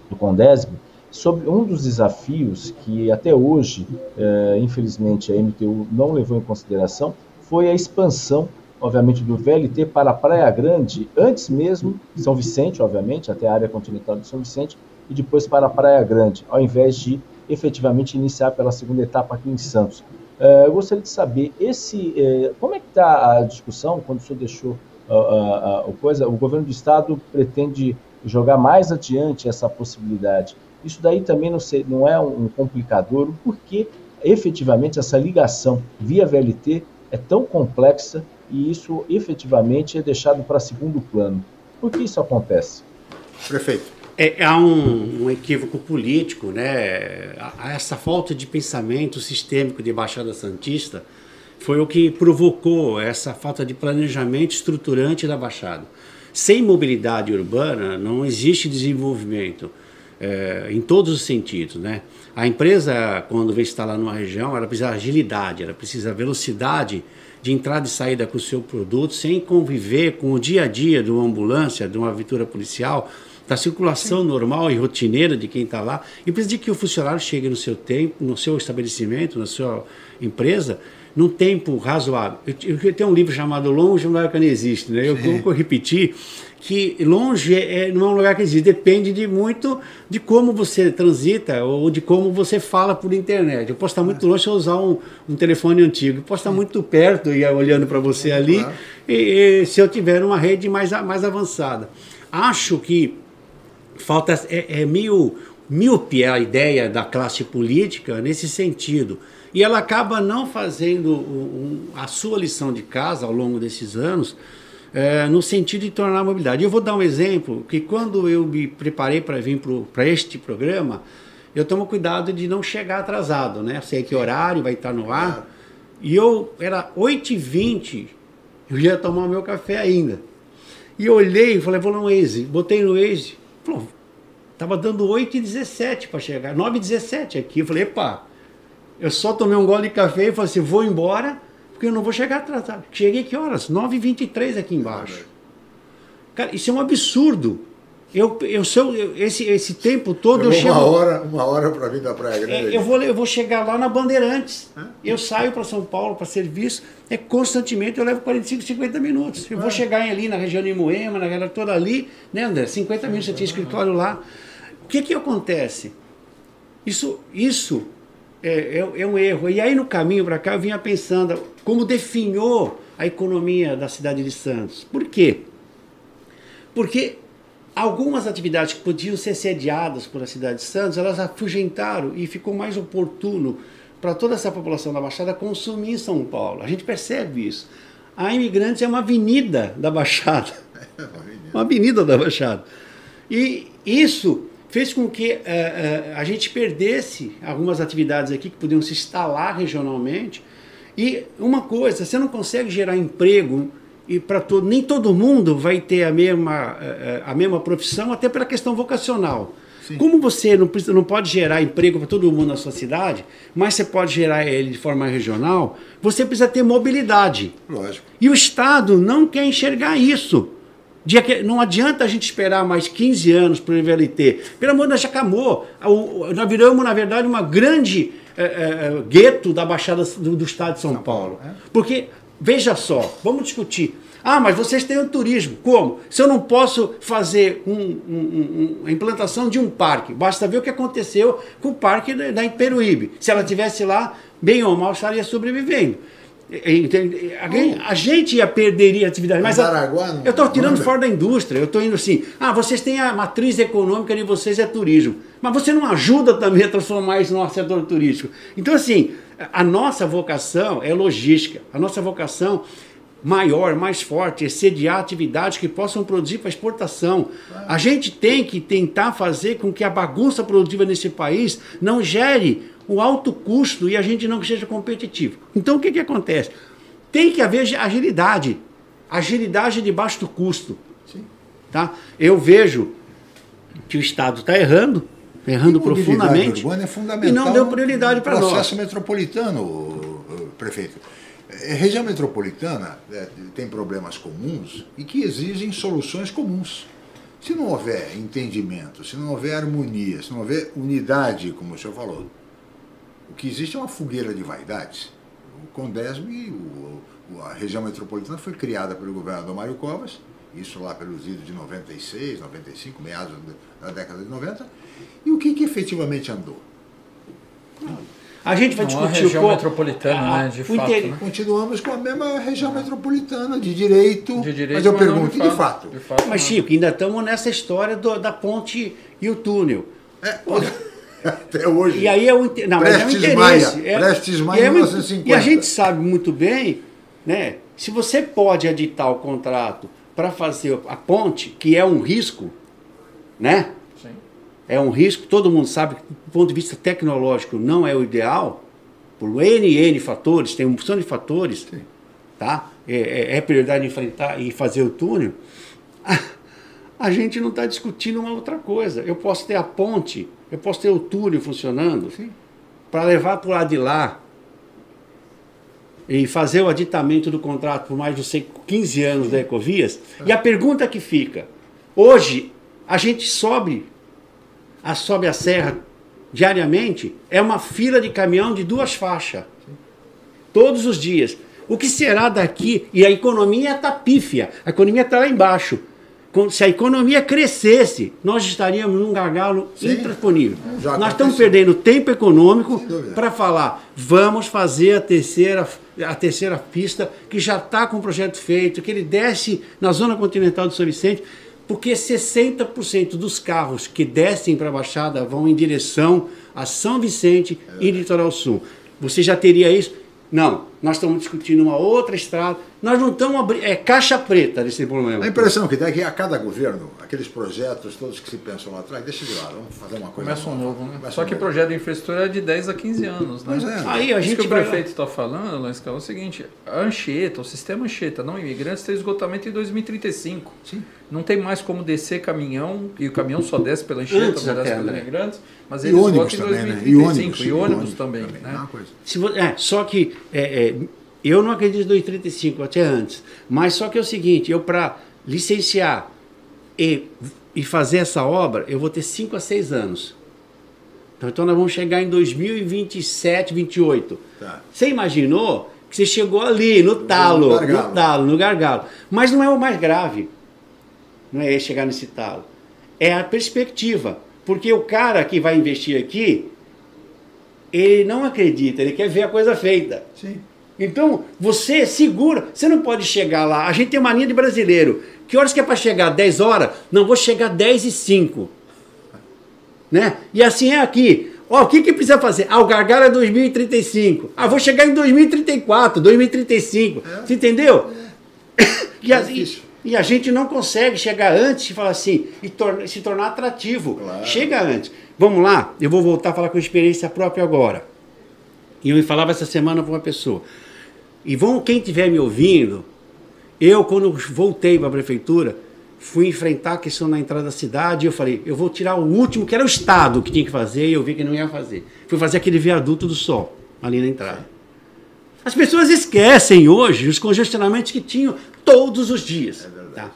do Condesb, sobre um dos desafios que até hoje, é, infelizmente, a MTU não levou em consideração foi a expansão, obviamente, do VLT para a Praia Grande, antes mesmo São Vicente, obviamente, até a área continental de São Vicente, e depois para a Praia Grande, ao invés de efetivamente iniciar pela segunda etapa aqui em Santos. É, eu gostaria de saber esse, é, como é que está a discussão quando o senhor deixou a, a, a, coisa? O governo do estado pretende jogar mais adiante essa possibilidade. Isso daí também não, ser, não é um complicador, porque efetivamente essa ligação via VLT é tão complexa e isso efetivamente é deixado para segundo plano. Por que isso acontece? Prefeito. É, há um, um, equívoco político, né? Essa falta de pensamento sistêmico de Baixada Santista foi o que provocou essa falta de planejamento estruturante da Baixada. Sem mobilidade urbana não existe desenvolvimento é, em todos os sentidos, né? A empresa, quando vem instalar numa região, ela precisa de agilidade, ela precisa de velocidade de entrada e saída com o seu produto, sem conviver com o dia a dia de uma ambulância, de uma viatura policial, da circulação Sim. normal e rotineira de quem está lá, e precisa de que o funcionário chegue no seu tempo, no seu estabelecimento, na sua empresa, num tempo razoável. Eu, eu tenho um livro chamado Longe, lugar que não existe, né? Eu vou repetir que longe é, é, não é um lugar que existe, depende de muito de como você transita ou de como você fala por internet. Eu posso estar muito longe se eu usar um, um telefone antigo, eu posso estar muito perto e olhando para você ali, e, e, se eu tiver uma rede mais, mais avançada. Acho que falta é, é meio míope a ideia da classe política nesse sentido. E ela acaba não fazendo um, a sua lição de casa ao longo desses anos, é, no sentido de tornar a mobilidade. Eu vou dar um exemplo, que quando eu me preparei para vir para este programa, eu tomo cuidado de não chegar atrasado, né? Sei que horário vai estar no ar. E eu, era 8h20, eu ia tomar o meu café ainda. E eu olhei e falei, vou no Waze. Botei no Waze, falou, tava dando 8h17 para chegar, 9h17 aqui. Eu falei, epa, eu só tomei um gole de café e falei assim, vou embora porque eu não vou chegar atrasado. Cheguei que horas? 9h23 aqui embaixo. Cara, isso é um absurdo. Eu, eu sou esse, esse tempo todo eu, eu chego. Uma hora, uma hora para vir da Praia Grande. É, eu, vou, eu vou chegar lá na Bandeirantes. Eu saio para São Paulo para serviço. É constantemente, eu levo 45, 50 minutos. Eu vou chegar ali na região de Moema, na galera toda ali, né, André? 50 minutos você tinha escritório lá. O que que acontece? Isso, isso é, é, é, um erro. E aí no caminho para cá eu vinha pensando como definhou a economia da cidade de Santos. Por quê? Porque algumas atividades que podiam ser sediadas por a cidade de Santos, elas afugentaram e ficou mais oportuno para toda essa população da Baixada consumir em São Paulo. A gente percebe isso. A Imigrantes é uma avenida da Baixada. Uma avenida da Baixada. E isso fez com que eh, eh, a gente perdesse algumas atividades aqui que podiam se instalar regionalmente. E uma coisa, você não consegue gerar emprego e para todo, nem todo mundo vai ter a mesma, eh, a mesma profissão, até pela questão vocacional. Como você não, precisa- não pode gerar emprego para todo mundo na sua cidade, mas você pode gerar ele de forma regional, você precisa ter mobilidade. Lógico. E o Estado não quer enxergar isso. De que- Não adianta a gente esperar mais 15 anos para o VLT. Pelo amor de Deus, já acabou. Nós viramos, na verdade, uma grande eh, eh, gueto da Baixada do, do Estado de São, Paulo. Porque, veja só, vamos discutir. Ah, mas vocês têm o turismo. Como? Se eu não posso fazer um- um- um- um- a implantação de um parque, basta ver o que aconteceu com o parque da da Iperuíbe. Se ela tivesse lá, bem ou mal, estaria sobrevivendo. Entende? Alguém- A gente ia perderia atividade. Mas Araguá não- eu estou tirando manda. fora da indústria. Eu estou indo assim. Ah, vocês têm a matriz econômica de vocês é turismo. Mas você não ajuda também a transformar isso no setor turístico. Então, assim, a nossa vocação é logística. A nossa vocação maior, mais forte, é sediar atividades que possam produzir para exportação. A gente tem que tentar fazer com que a bagunça produtiva nesse país não gere o alto custo e a gente não seja competitivo. Então, o que, que acontece? Tem que haver agilidade. Agilidade de baixo custo. Tá? Eu vejo que o Estado está errando, errando profundamente, urbana é fundamental e não deu prioridade para nós. processo metropolitano, prefeito. É, região metropolitana é, tem problemas comuns e que exigem soluções comuns. Se não houver entendimento, se não houver harmonia, se não houver unidade, como o senhor falou, que existe é uma fogueira de vaidades. O Condesme, o- o- a região metropolitana foi criada pelo governador Mário Covas, isso lá pelos idos de 96, 95, meados da década de 90, e o que, que efetivamente andou? A gente vai Não, a discutir região o co- metropolitana, a- né, de fato, interi- né? Continuamos com a mesma região metropolitana de direito, De direito, mas eu mas não pergunto, de e de fato. fato? De fato, Mas, não. Chico, ainda estamos nessa história do- da ponte e o túnel. É, até hoje. E aí é o, não, mas é o Prestes interesse. Maia, é- Prestes Maia, e é muito- 1950. E a gente sabe muito bem, né? Se você pode editar o contrato para fazer a ponte, que é um risco, né? Sim. É um risco, todo mundo sabe que do ponto de vista tecnológico não é o ideal, por N, N fatores, tem uma opção de fatores, tá? É, é- é prioridade enfrentar e fazer o túnel. A, a gente não está discutindo uma outra coisa. Eu posso ter a ponte, eu posso ter o túnel funcionando para levar para o lado de lá e fazer o aditamento do contrato por mais de sei, 15 anos da Ecovias. E a pergunta que fica: hoje a gente sobe a sobe a serra diariamente, é uma fila de caminhão de duas faixas. Todos os dias. O que será daqui? E a economia está pífia, a economia está lá embaixo. Se a economia crescesse, nós estaríamos num gargalo Sim. intransponível. Nós estamos perdendo tempo econômico para falar, vamos fazer a terceira, a terceira pista, que já está com o projeto feito, que ele desce na zona continental do São Vicente, porque 60% dos carros que descem para a Baixada vão em direção a São Vicente e Litoral Sul. Você já teria isso? Não, nós estamos discutindo uma outra estrada. Nós não estamos abrindo. É caixa preta nesse problema. A impressão que dá é que a cada governo, aqueles projetos todos que se pensam lá atrás, deixa de lado, vamos fazer uma coisa Começa um novo, né? Começa Só um que novo. projeto de infraestrutura é de 10 a 15 anos, né? Pois é. Aí a Isso gente que o prefeito está falando, Lanscal, é o seguinte: a Anchieta, o sistema Anchieta, não imigrantes, tem esgotamento em 2035. Sim. Não tem mais como descer caminhão, e o caminhão só desce pela Anchieta, Antes não desce pelos né? imigrantes, mas E ele esgota ônibus em também, né? E 2035. ônibus, E ônibus, também, É né? uma coisa. Se é, só que é, é, eu não acredito em 2035, até antes. Mas só que é o seguinte, eu para licenciar e, e fazer essa obra, eu vou ter 5 a 6 anos. Então, então nós vamos chegar em 2027, 28. Tá. Você imaginou que você chegou ali, no talo, gargalo. no talo, no gargalo. Mas não é o mais grave. Não é chegar nesse talo. É a perspectiva. Porque o cara que vai investir aqui, ele não acredita, ele quer ver a coisa feita. Sim. Então, você segura, você não pode chegar lá. A gente tem mania de brasileiro. Que horas que é para chegar? 10 horas? Não, vou chegar 10 e 5. Né? E assim é aqui. Ó, o que, que precisa fazer? Ah, o gargalo é 2035. Ah, vou chegar em 2034, 2035. Você entendeu? E, É assim- difícil. E a gente não consegue chegar antes e falar assim, e se tornar atrativo. Claro. Chega antes. Vamos lá, eu vou voltar a falar com experiência própria agora. E eu me falava essa semana para uma pessoa. E vão, quem estiver me ouvindo, eu, quando voltei para a prefeitura, fui enfrentar a questão na entrada da cidade. E eu falei, eu vou tirar o último, que era o Estado que tinha que fazer, e eu vi que não ia fazer. Fui fazer aquele viaduto do sol, ali na entrada. As pessoas esquecem hoje os congestionamentos que tinham todos os dias. tá?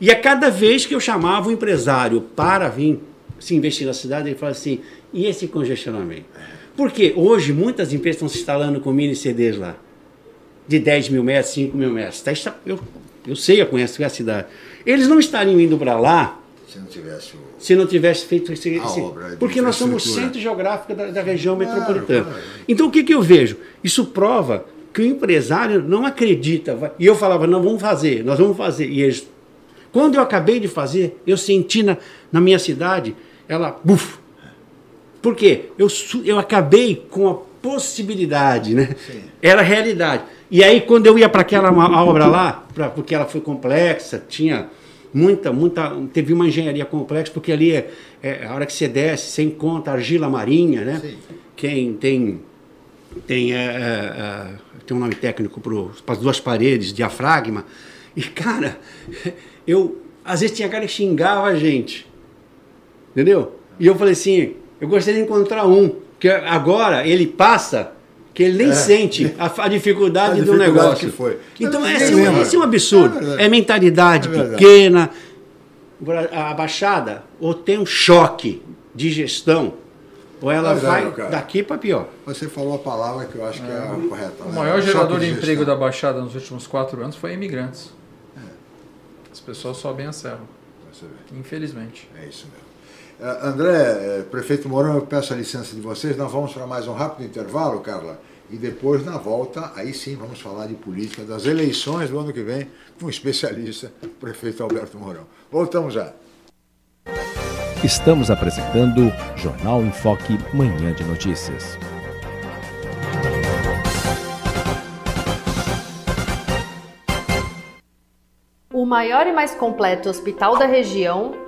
E a cada vez que eu chamava o empresário para vir se investir na cidade, ele fala assim: e esse congestionamento? Porque hoje muitas empresas estão se instalando com mini CDs lá, de 10 mil metros, 5 mil metros. Tá, eu, eu sei, eu conheço a cidade. Eles não estariam indo para lá Se não tivesse o. se não tivesse feito esse. Esse- obra porque nós somos centro geográfico da, da região Claro, metropolitana. claro. Então o que, que eu vejo? Isso prova que o empresário não acredita. E eu falava, não, vamos fazer, nós vamos fazer. E eles. Quando eu acabei de fazer, eu senti na, na minha cidade, ela. Buf! Por quê? Eu, eu acabei com a possibilidade, né? Sim. Era realidade. E aí, quando eu ia para aquela obra lá, pra, porque ela foi complexa, tinha muita, muita. Teve uma engenharia complexa, porque ali é, é a hora que você desce, você encontra argila marinha, né? Sim. Quem tem. Tem, é, é, é, tem um nome técnico para as duas paredes, diafragma. E, cara, eu. Às vezes tinha cara que xingava a gente. Entendeu? E eu falei assim, eu gostaria de encontrar um, que agora ele passa, que ele nem sente a, a dificuldade É. A do dificuldade negócio. que foi. Então esse é, um, lembra. esse é um absurdo. É É, mentalidade É pequena. A Baixada, ou tem um choque de gestão, ou ela Mas, vai daqui para pior. Você falou a palavra que eu acho que é a correta. O né? maior gerador de gestão. emprego da Baixada nos últimos quatro anos foi imigrantes. As pessoas sobem a serra, infelizmente. É isso mesmo. Eh, André, eh, prefeito Mourão, eu peço a licença de vocês. Nós vamos para mais um rápido intervalo, Carla. E depois, na volta, aí sim vamos falar de política das eleições do ano que vem com um especialista, o prefeito Alberto Mourão. Voltamos já. Estamos apresentando Jornal em Foque Manhã de Notícias. O maior e mais completo hospital da região,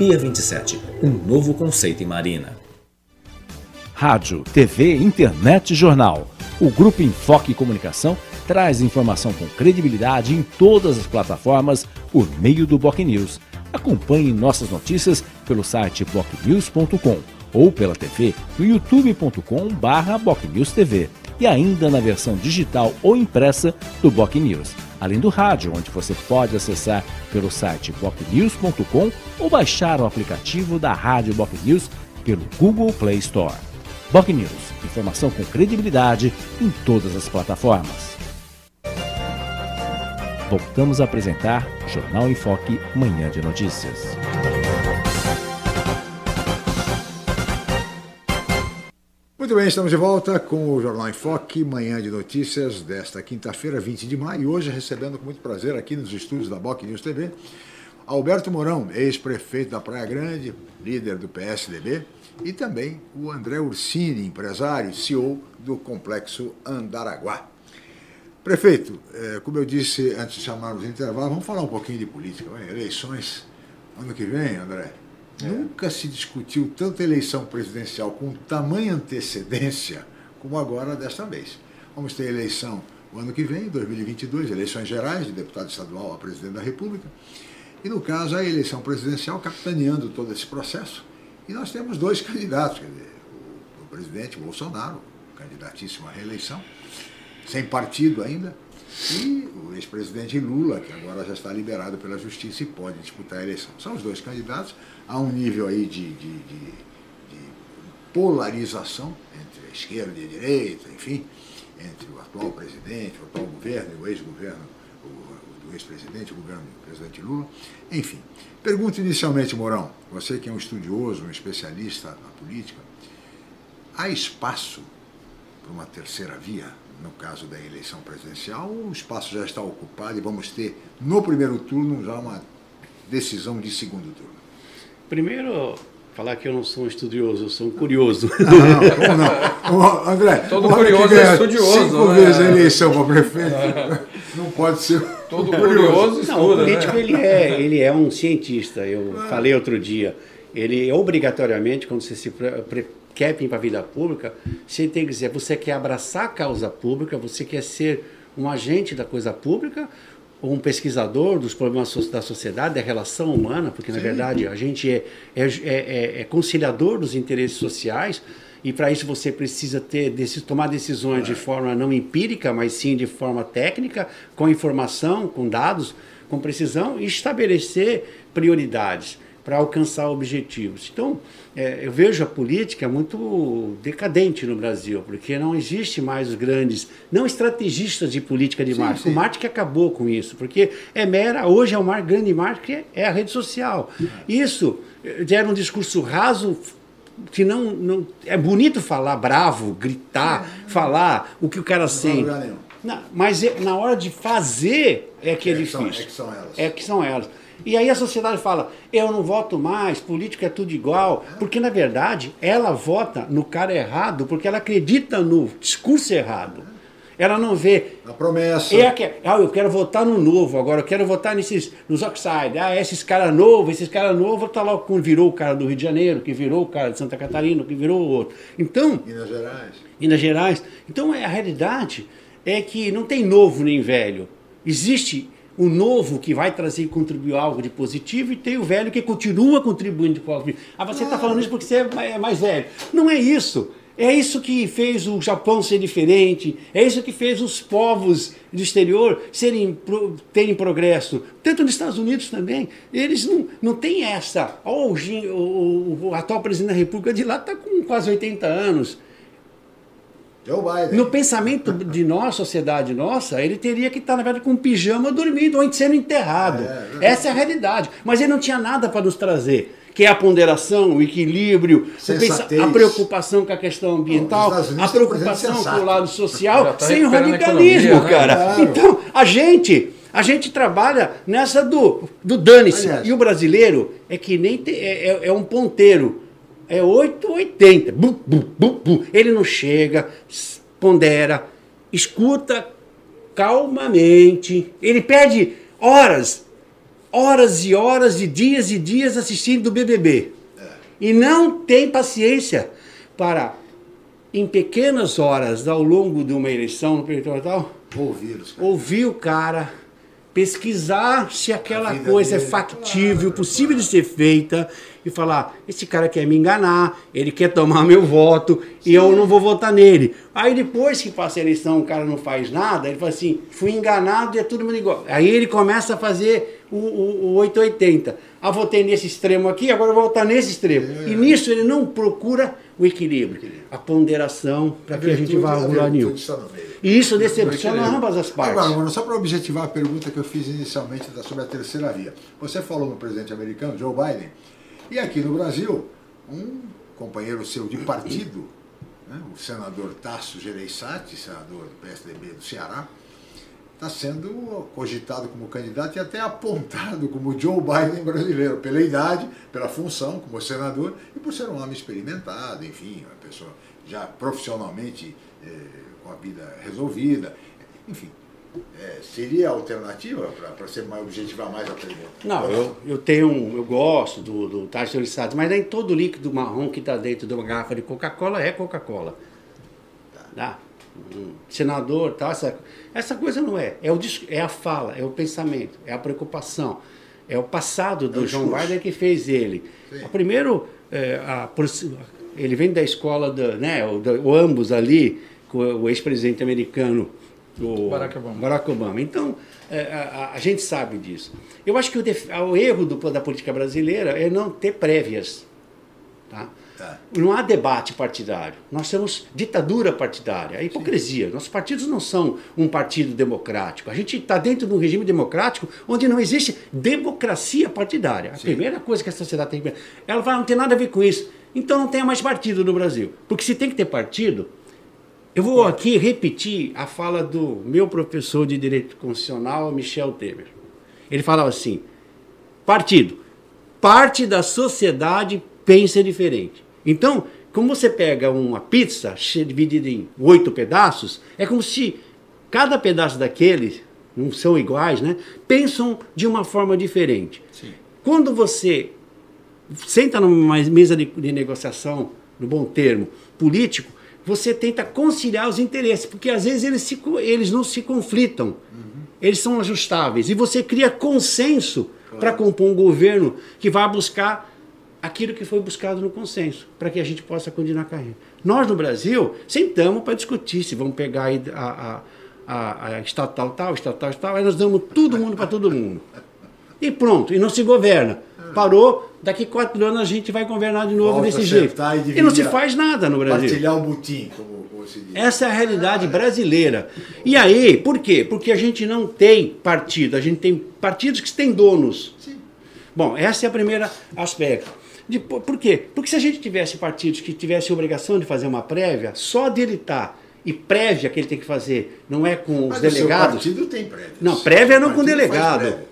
Pia 27, um novo conceito em marina. Rádio, TV, internet e jornal. O Grupo Enfoque Comunicação traz informação com credibilidade em todas as plataformas por meio do Boc News. Acompanhe nossas notícias pelo site bocnews.com ou pela TV no youtube.com/barra bocnewstv e ainda na versão digital ou impressa do Boc News. Além do rádio, onde você pode acessar pelo site bocnews.com ou baixar o aplicativo da Rádio Boc News pelo Google Play Store. Boc News, informação com credibilidade em todas as plataformas. Voltamos a apresentar Jornal em Foque, Manhã de Notícias. Muito bem, estamos de volta com o Jornal em Foque, manhã de notícias desta quinta-feira, 20 de maio. E hoje recebendo com muito prazer aqui nos estúdios da Boc News TV, Alberto Mourão, ex-prefeito da Praia Grande, líder do PSDB, e também o André Ursini, empresário, CEO do Complexo Andaraguá. Prefeito, eh, como eu disse antes de chamarmos o intervalo, vamos falar um pouquinho de política. Vai, Eleições ano que vem, André. Nunca se discutiu tanta eleição presidencial com tamanha antecedência como agora desta vez. Vamos ter eleição o ano que vem, 2022, eleições gerais de deputado estadual a presidente da República. E no caso, a eleição presidencial capitaneando todo esse processo. E nós temos dois candidatos, dizer, o presidente Bolsonaro, candidatíssimo à reeleição, sem partido ainda, e o ex-presidente Lula, que agora já está liberado pela justiça e pode disputar a eleição. São os dois candidatos a um nível aí de, de, de, de polarização entre a esquerda e a direita, enfim, entre o atual presidente, o atual governo e o ex-governo do ex-presidente, o governo do presidente Lula. Enfim, pergunto inicialmente, Mourão, você que é um estudioso, um especialista na política, há espaço para uma terceira via no caso da eleição presidencial, o espaço já está ocupado e vamos ter no primeiro turno já uma decisão de segundo turno. Primeiro, falar que eu não sou um estudioso, eu sou um curioso. Não, não, não. André, todo curioso é estudioso. Cinco né? vezes a eleição para prefeito, não pode ser. Todo curioso estuda, Não, o político né? ele, é, ele é um cientista. Eu ah. falei outro dia. Ele obrigatoriamente, quando você se pre quer vir para a vida pública, você tem que dizer, você quer abraçar a causa pública, você quer ser um agente da coisa pública, ou um pesquisador dos problemas da sociedade, da relação humana, porque na Sim. verdade a gente é, é, é, é, conciliador dos interesses sociais, e para isso você precisa ter tomar decisões de forma não empírica, mas sim de forma técnica, com informação, com dados, com precisão, e estabelecer prioridades para alcançar objetivos. Então, é, eu vejo a política muito decadente no Brasil, porque não existe mais os grandes, não estrategistas de política de sim, marketing. Sim. O marketing acabou com isso, porque é mera, hoje é o mar, grande marketing, é a rede social. Isso gera um discurso raso, que não, não é bonito falar bravo, gritar, falar o que o cara sente. Não, mas é, na hora de fazer é que é, é difícil. é que são elas. É que são elas. E aí a sociedade fala: eu não voto mais, política é tudo igual. Porque, na verdade, ela vota no cara errado porque ela acredita no discurso errado. Ela não vê. A promessa. É que, ah, eu quero votar no novo, agora eu quero votar nesses, nos Oxide. Ah, esses caras novos, esses caras novos, tá lá que virou o cara do Rio de Janeiro, que virou o cara de Santa Catarina, que virou o outro. Então. Minas Gerais. Minas Gerais. Então é, a realidade é que não tem novo nem velho. Existe o novo que vai trazer e contribuir algo de positivo e tem o velho que continua contribuindo de positivo. Ah, você está falando isso porque você é, é mais velho. Não é isso. É isso que fez o Japão ser diferente, é isso que fez os povos do exterior serem, terem progresso, tanto nos Estados Unidos também. Eles não, não têm essa. Oh, o, o, o atual presidente da República de lá está com quase 80 anos. Joe Biden. No pensamento de nós, sociedade nossa, ele teria que estar, na verdade, com um pijama dormindo ou sendo enterrado. É, é Essa é a realidade. Mas ele não tinha nada para nos trazer. Que é a ponderação, o equilíbrio, o a preocupação com a questão ambiental, a preocupação com o lado social, tá sem o radicalismo, economia, né? cara. Claro. Então, a gente. A gente trabalha nessa do, do dane-se. E o brasileiro é que nem te, é, é, é um ponteiro é 880. Bum, bum, bum, bum. Ele não chega, pondera, escuta calmamente. Ele perde horas, horas e horas e dias e dias assistindo o BBB. É. E não tem paciência para, em pequenas horas ao longo de uma eleição no período total, ouvir, ouvir o cara pesquisar se aquela coisa é dele. é factível, possível de ser feita e falar: esse cara quer me enganar, ele quer tomar meu voto Sim. e eu não vou votar nele. Aí depois que passa a eleição o cara não faz nada, ele fala assim: fui enganado e é tudo mundo igual. Aí ele começa a fazer o, o, o 880. Ah, votei nesse extremo aqui, agora vou votar nesse extremo. É. E nisso ele não procura o equilíbrio, a ponderação para que a gente vá ao lugar nenhum. E isso decepciona ambas as partes. Agora, só para objetivar a pergunta que eu fiz inicialmente sobre a terceira via. Você falou no presidente americano, Joe Biden, e aqui no Brasil, um companheiro seu de partido, né, o senador Tasso Gereissati, senador do PSDB do Ceará, está sendo cogitado como candidato e até apontado como Joe Biden brasileiro, pela idade, pela função como senador e por ser um homem experimentado, enfim, uma pessoa já profissionalmente eh, com a vida resolvida, enfim. É, seria a alternativa para ser mais objetivar mais a pergunta? Não, eu, eu tenho eu gosto do, do pasteurizado, mas nem todo líquido marrom que está dentro de uma garrafa de Coca-Cola é Coca-Cola. Tá. tá? Um senador, tá, essa, essa coisa não é. É, o, é a fala, é o pensamento, é a preocupação. É o passado do é João Biden que fez ele. A primeiro, é, a, ele vem da escola, da, né, o, o ambos ali, com o ex-presidente americano, o Barack Obama. Barack Obama. Então, é, a, a- a gente sabe disso. Eu acho que o, def- o erro do, da política brasileira é não ter prévias. Tá? Tá. Não há debate partidário. Nós temos ditadura partidária, é hipocrisia. Nossos partidos não são um partido democrático. A gente está dentro de um regime democrático onde não existe democracia partidária. A primeira coisa que a sociedade tem que. Ela vai, não tem nada a ver com isso. Então não tenha mais partido no Brasil. Porque se tem que ter partido, eu vou aqui repetir a fala do meu professor de Direito Constitucional, Michel Temer. Ele falava assim: partido, parte da sociedade pensa diferente. Então, como você pega uma pizza dividida em oito pedaços, é como se cada pedaço daqueles, não são iguais, né? Pensam de uma forma diferente. Quando você senta numa mesa de, de negociação, no bom termo, político, você tenta conciliar os interesses, porque às vezes eles, se eles não se conflitam, eles são ajustáveis, e você cria consenso para compor um governo que vai buscar aquilo que foi buscado no consenso, para que a gente possa continuar a carreira. Nós, no Brasil, sentamos para discutir se vamos pegar a, a, a, a estatal tal, estatal tal, aí nós damos todo mundo para todo mundo. E pronto, e não se governa. Parou, daqui quatro anos a gente vai governar de novo Volta desse jeito. e E não se faz nada no Brasil. Partilhar o butim, como, como se diz. Essa é a realidade brasileira. E aí, por quê? Porque a gente não tem partido, a gente tem partidos que têm donos. Bom, esse é o primeiro aspecto. Depois, por quê? Porque se a gente tivesse partidos que tivessem obrigação de fazer uma prévia, só dele estar e prévia que ele tem que fazer não é com os Mas o seu delegados. partido tem prévias. Não, prévia não O com delegado. prévia.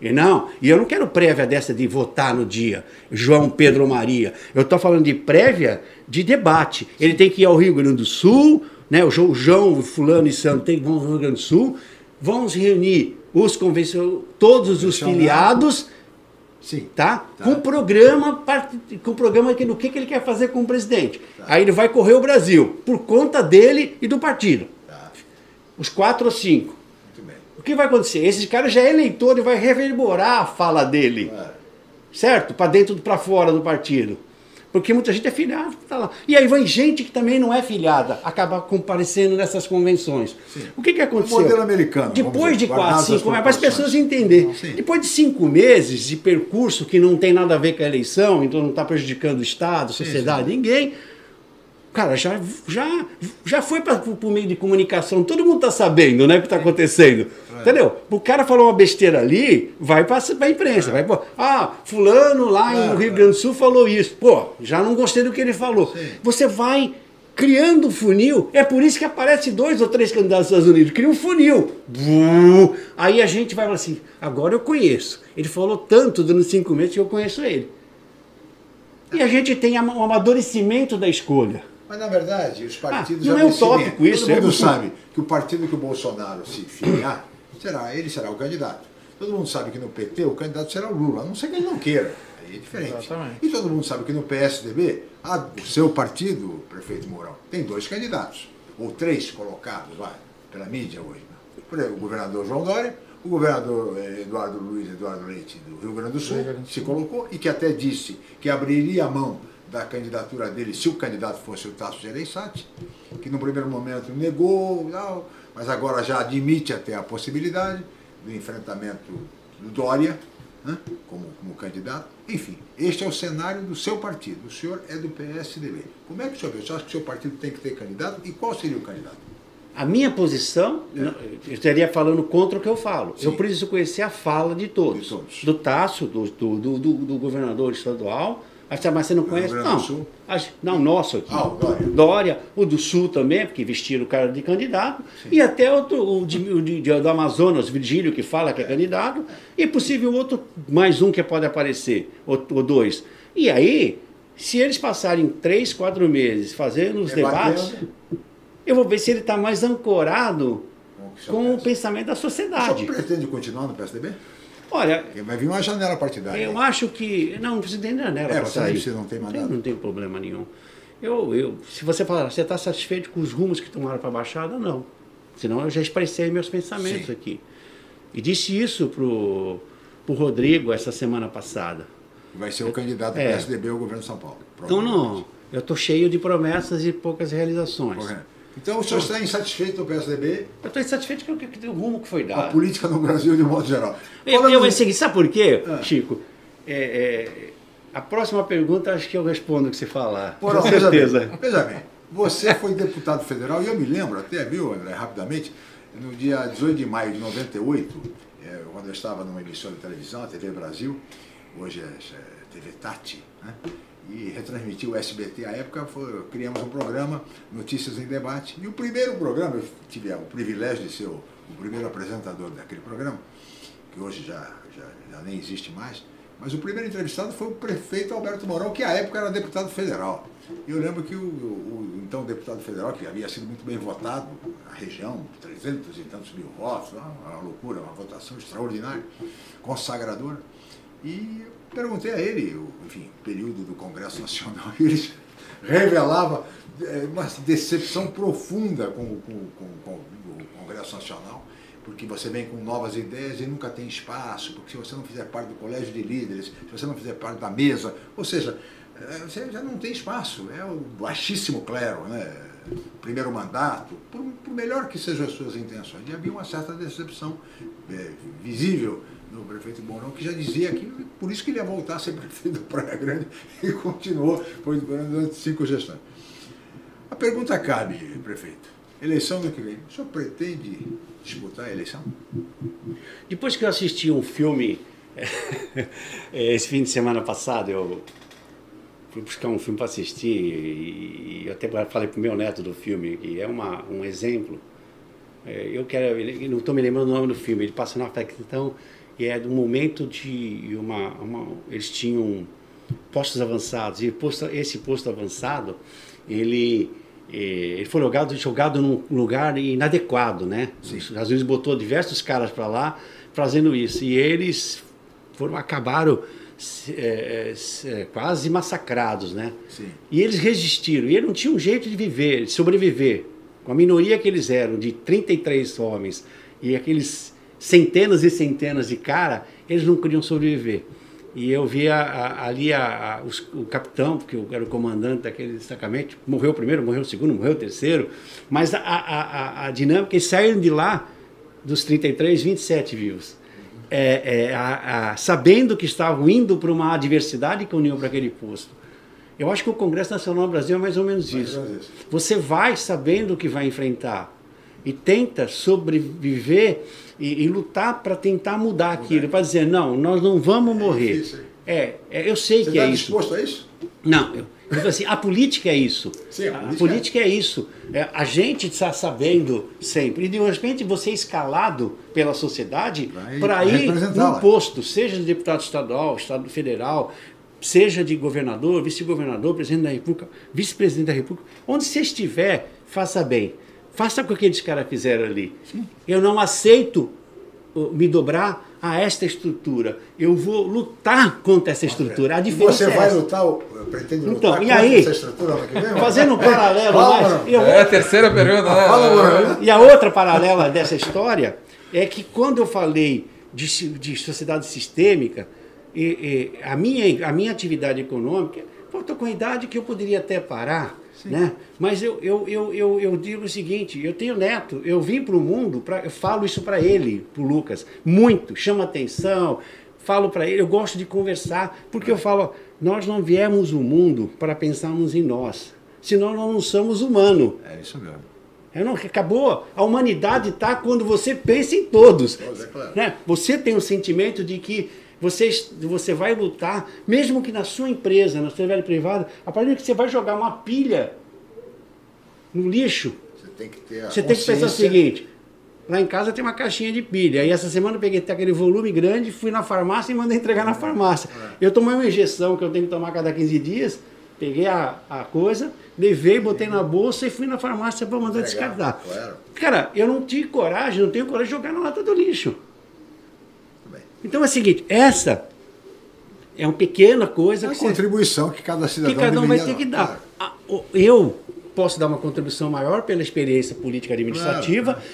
E não, e eu não quero prévia dessa de votar no dia, João Pedro Maria. Eu estou falando de prévia de debate. Ele tem que ir ao Rio Grande do Sul, né? O João, João fulano e Santo tem que vão ao Rio Grande do Sul, vão se reunir os convencionais, todos os filiados, Sim. tá? Tá. Com programa, com programa que no que, que ele quer fazer com o presidente. Aí ele vai correr o Brasil por conta dele e do partido. Tá. Os quatro ou cinco. Muito bem. O que vai acontecer? Esse cara já é eleitor e vai reverberar a fala dele, Claro. certo? Para dentro, para fora do partido. Porque muita gente é filiada, tá lá. E aí vai gente que também não é filiada, acaba comparecendo nessas convenções. O que que aconteceu? O modelo americano, Depois de dizer, quatro, guardadas as cinco, para as pessoas entenderem. Sim. Depois de cinco meses de percurso que não tem nada a ver com a eleição, então não está prejudicando o Estado, sociedade, ninguém. Cara, já, já, já foi para o meio de comunicação, todo mundo está sabendo né, o que está acontecendo. É. Entendeu? O cara falou uma besteira ali, vai para a imprensa. Vai, pô, ah, fulano lá Claro, no Rio claro. Grande do Sul falou isso. Pô, já não gostei do que ele falou. Sim. Você vai criando um funil. É por isso que aparece dois ou três candidatos dos Estados Unidos. Cria um funil. Bum. Aí a gente vai falar assim, agora eu conheço. Ele falou tanto durante cinco meses que eu conheço ele. E a gente tem o amadurecimento da escolha. Mas na verdade, os partidos Ah, não é utópico isso, Todo mundo é- sabe que o partido que o Bolsonaro se filiar, será, ele será o candidato. Todo mundo sabe que no PT o candidato será o Lula, a não ser que ele não queira. Aí é diferente. Exatamente. E todo mundo sabe que no PSDB, a- o seu partido, prefeito Mourão, tem dois candidatos. Ou três colocados, vai, pela mídia hoje. Por exemplo, o governador João Dória, o governador eh, Eduardo Luiz Eduardo Leite do Rio Grande do Sul, se colocou e que até disse que abriria a mão da candidatura dele se o candidato fosse o Tasso Gereissati, que no primeiro momento negou, mas agora já admite até a possibilidade do enfrentamento do Dória né, como, como candidato. Enfim, este é o cenário do seu partido. O senhor é do PSDB. Como é que o senhor vê? O senhor acha que o seu partido tem que ter candidato? E qual seria o candidato? A minha posição, não, eu estaria falando contra o que eu falo. Eu preciso conhecer a fala de todos. De todos. Do Tasso, do, do, do- do governador estadual. Mas mas você não conhece? Grande do Não. Sul? Não, nosso aqui. Ah, o Dória. Dória, o do Sul também, porque vestiram o cara de candidato. E até outro, o, de, o de- do Amazonas, Virgílio, que fala que é candidato. E possível outro, mais um que pode aparecer, ou, ou dois. E aí, se eles passarem três, quatro meses fazendo os Debatendo. debates, eu vou ver se ele está mais ancorado Com o pensamento da sociedade. pretende continuar no PSDB? Olha, vai vir uma janela partidária. eu acho que. Não, não precisa nem janela É, para você não sair. não tem mandato. Não tem problema nenhum. Eu, eu, se você falar, você está satisfeito com os rumos que tomaram para a Baixada? Não. Senão eu já expressei meus pensamentos Sim. aqui. E disse isso pro, pro Rodrigo essa semana passada. Vai ser o candidato do É. PSDB ao governo de São Paulo. Então não. Eu estou cheio de promessas e poucas realizações. Correto. Então o senhor está insatisfeito do PSDB? Eu estou insatisfeito com o rumo que foi dado. A política no Brasil de modo geral. Eu, eu, seguinte, sabe por quê, ah. Chico? É, é, a próxima pergunta acho que eu respondo o que você falar. Por, com certeza. Veja bem, veja bem, você foi deputado federal, e eu me lembro até, viu, André, rapidamente, no dia 18 de maio de 98, é, quando eu estava numa emissora de televisão, a TV Brasil, hoje é, é TV Tati, né? E retransmitiu o SBT à época, foi, criamos um programa, Notícias em Debate. E o primeiro programa, eu tive o privilégio de ser o, o primeiro apresentador daquele programa, que hoje já, já, já, nem existe mais, mas o primeiro entrevistado foi o prefeito Alberto Mourão, que à época era deputado federal. E eu lembro que o, o, o, então deputado federal, que havia sido muito bem votado na região, 300 e tantos mil votos, uma loucura, uma votação extraordinária, consagradora, e Perguntei a ele, enfim, período do Congresso Nacional, e ele revelava é, uma decepção profunda com, com, com, com o Congresso Nacional, porque você vem com novas ideias e nunca tem espaço, porque se você não fizer parte do colégio de líderes, se você não fizer parte da mesa, ou seja, é, você já não tem espaço, é o baixíssimo clero, né? primeiro mandato, por, por melhor que sejam as suas intenções. E havia uma certa decepção é, visível no prefeito Mourão, que já dizia que por isso que ele ia voltar a ser prefeito da Praia Grande e continuou, foi durante cinco gestões. A pergunta cabe, prefeito. Eleição do que vem. O senhor pretende disputar a eleição? Depois que eu assisti um filme, esse fim de semana passado, eu fui buscar um filme para assistir e eu até falei para o meu neto do filme, que é uma, um exemplo. É, eu quero, não estou me lembrando o nome do filme, ele passa na então e é do momento de uma, uma eles tinham postos avançados e posto, esse posto avançado ele eh, ele foi jogado, jogado num lugar inadequado, né? Sim. Os Estados Unidos botou diversos caras para lá fazendo isso e eles foram acabaram é, é, quase massacrados, né? Sim. E eles resistiram. E eles não tinham um jeito de viver, de sobreviver. Com a minoria que eles eram, de 33 homens, e aqueles centenas e centenas de cara, eles não queriam sobreviver. E eu via ali a, a, os, o capitão, eu era o comandante daquele destacamento, morreu o primeiro, morreu o segundo, morreu o terceiro, mas a, a, a dinâmica, eles saíram de lá, dos 33, 27 vivos. É, é, sabendo que estavam indo para uma adversidade que uniu para aquele posto. Eu acho que o Congresso Nacional do Brasil é mais ou menos isso. Você vai sabendo o que vai enfrentar e tenta sobreviver e, e lutar para tentar mudar aquilo, para dizer, não, nós não vamos é morrer. É, é, eu sei Você que tá é isso. Você está disposto a isso? Não, eu, eu assim, a política é isso. Sim, a, política, a política é. é. isso. É, a gente está sabendo sempre. E de repente você é escalado pela sociedade para ir num posto, seja de deputado estadual, estado federal, seja de governador, vice-governador, presidente da República, vice-presidente da República, onde você estiver, faça bem. Faça o que aqueles caras fizeram ali. Sim. Eu não aceito uh, me dobrar a esta estrutura. Eu vou lutar contra essa estrutura. A diferença você é vai essa. lutar, pretende lutar então, contra e aí, essa estrutura Fazendo um paralelo mais. Eu, é a terceira pergunta, né? Fala, e a outra paralela dessa história é que quando eu falei de, de sociedade sistêmica, e, e, a, minha, a minha atividade econômica, eu estou com a idade que eu poderia até parar né? Mas eu, eu, eu, eu, eu digo o seguinte, eu tenho neto, eu vim para o mundo, pra, eu falo isso para ele, para o Lucas, muito, chama atenção, falo para ele, eu gosto de conversar, porque eu falo, nós não viemos o mundo para pensarmos em nós, senão nós não somos humanos. É isso mesmo. É, não, acabou. A humanidade está quando você pensa em todos. É claro. né? Você tem o sentimento de que você, você vai lutar, mesmo que na sua empresa, na sua atividade privada, a partir que você vai jogar uma pilha no lixo, você tem que, ter você tem que pensar o seguinte: lá em casa tem uma caixinha de pilha. Aí essa semana eu peguei aquele volume grande, fui na farmácia e mandei entregar na farmácia. É. Eu tomei uma injeção que eu tenho que tomar cada 15 dias, peguei a, a coisa, levei, botei na bolsa e fui na farmácia para mandar descartar. Claro. Cara, eu não tive coragem, não tenho coragem de jogar na lata do lixo. Então é o seguinte, essa é uma pequena coisa. É uma que contribuição você, que cada cidadão que cada um vai ter que dar. Claro. Eu posso dar uma contribuição maior pela experiência política administrativa, claro,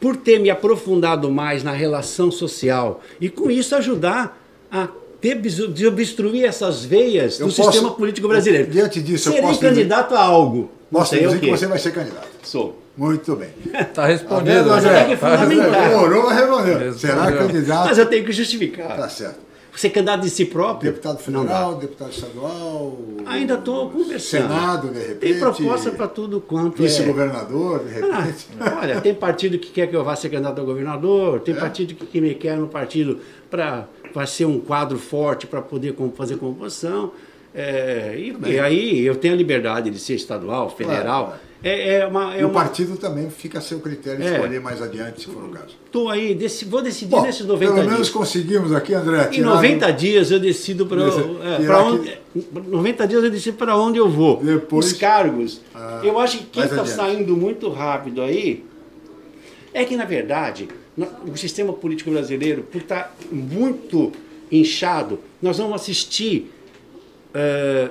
por ter me aprofundado mais na relação social e com isso ajudar a desobstruir essas veias Eu do posso- sistema político brasileiro. Diante disso, eu Serei posso candidato a algo. Posso sei dizer que você vai ser candidato. Sou. Muito bem. Tá respondido. Tá André? Tá fundamental. Demorou, mas respondeu. Respondeu. Será candidato? Mas eu tenho que justificar. Tá certo. Ser candidato de si próprio. Deputado federal, deputado estadual. Ainda estou conversando. Senado, de repente. Tem proposta para tudo quanto é. Vice-governador, de Ah, repente. olha, tem partido que quer que eu vá ser candidato a governador, tem É? partido que, que me quer no partido para ser um quadro forte para poder com- fazer composição. É, e, e aí eu tenho a liberdade de ser estadual, federal. claro. É, é uma. É e o uma partido também fica a seu critério de É. escolher mais adiante, se for o caso. tô aí, deci- vou decidir Bom, nesses 90 pelo menos dias. conseguimos aqui, André. Em tirar- 90 dias eu decido para é, onde. 90 dias eu decido para onde eu vou. Depois- Os cargos. Ah, eu acho que quem está saindo muito rápido aí é que, na verdade, o sistema político brasileiro, por estar muito inchado, nós vamos assistir eh,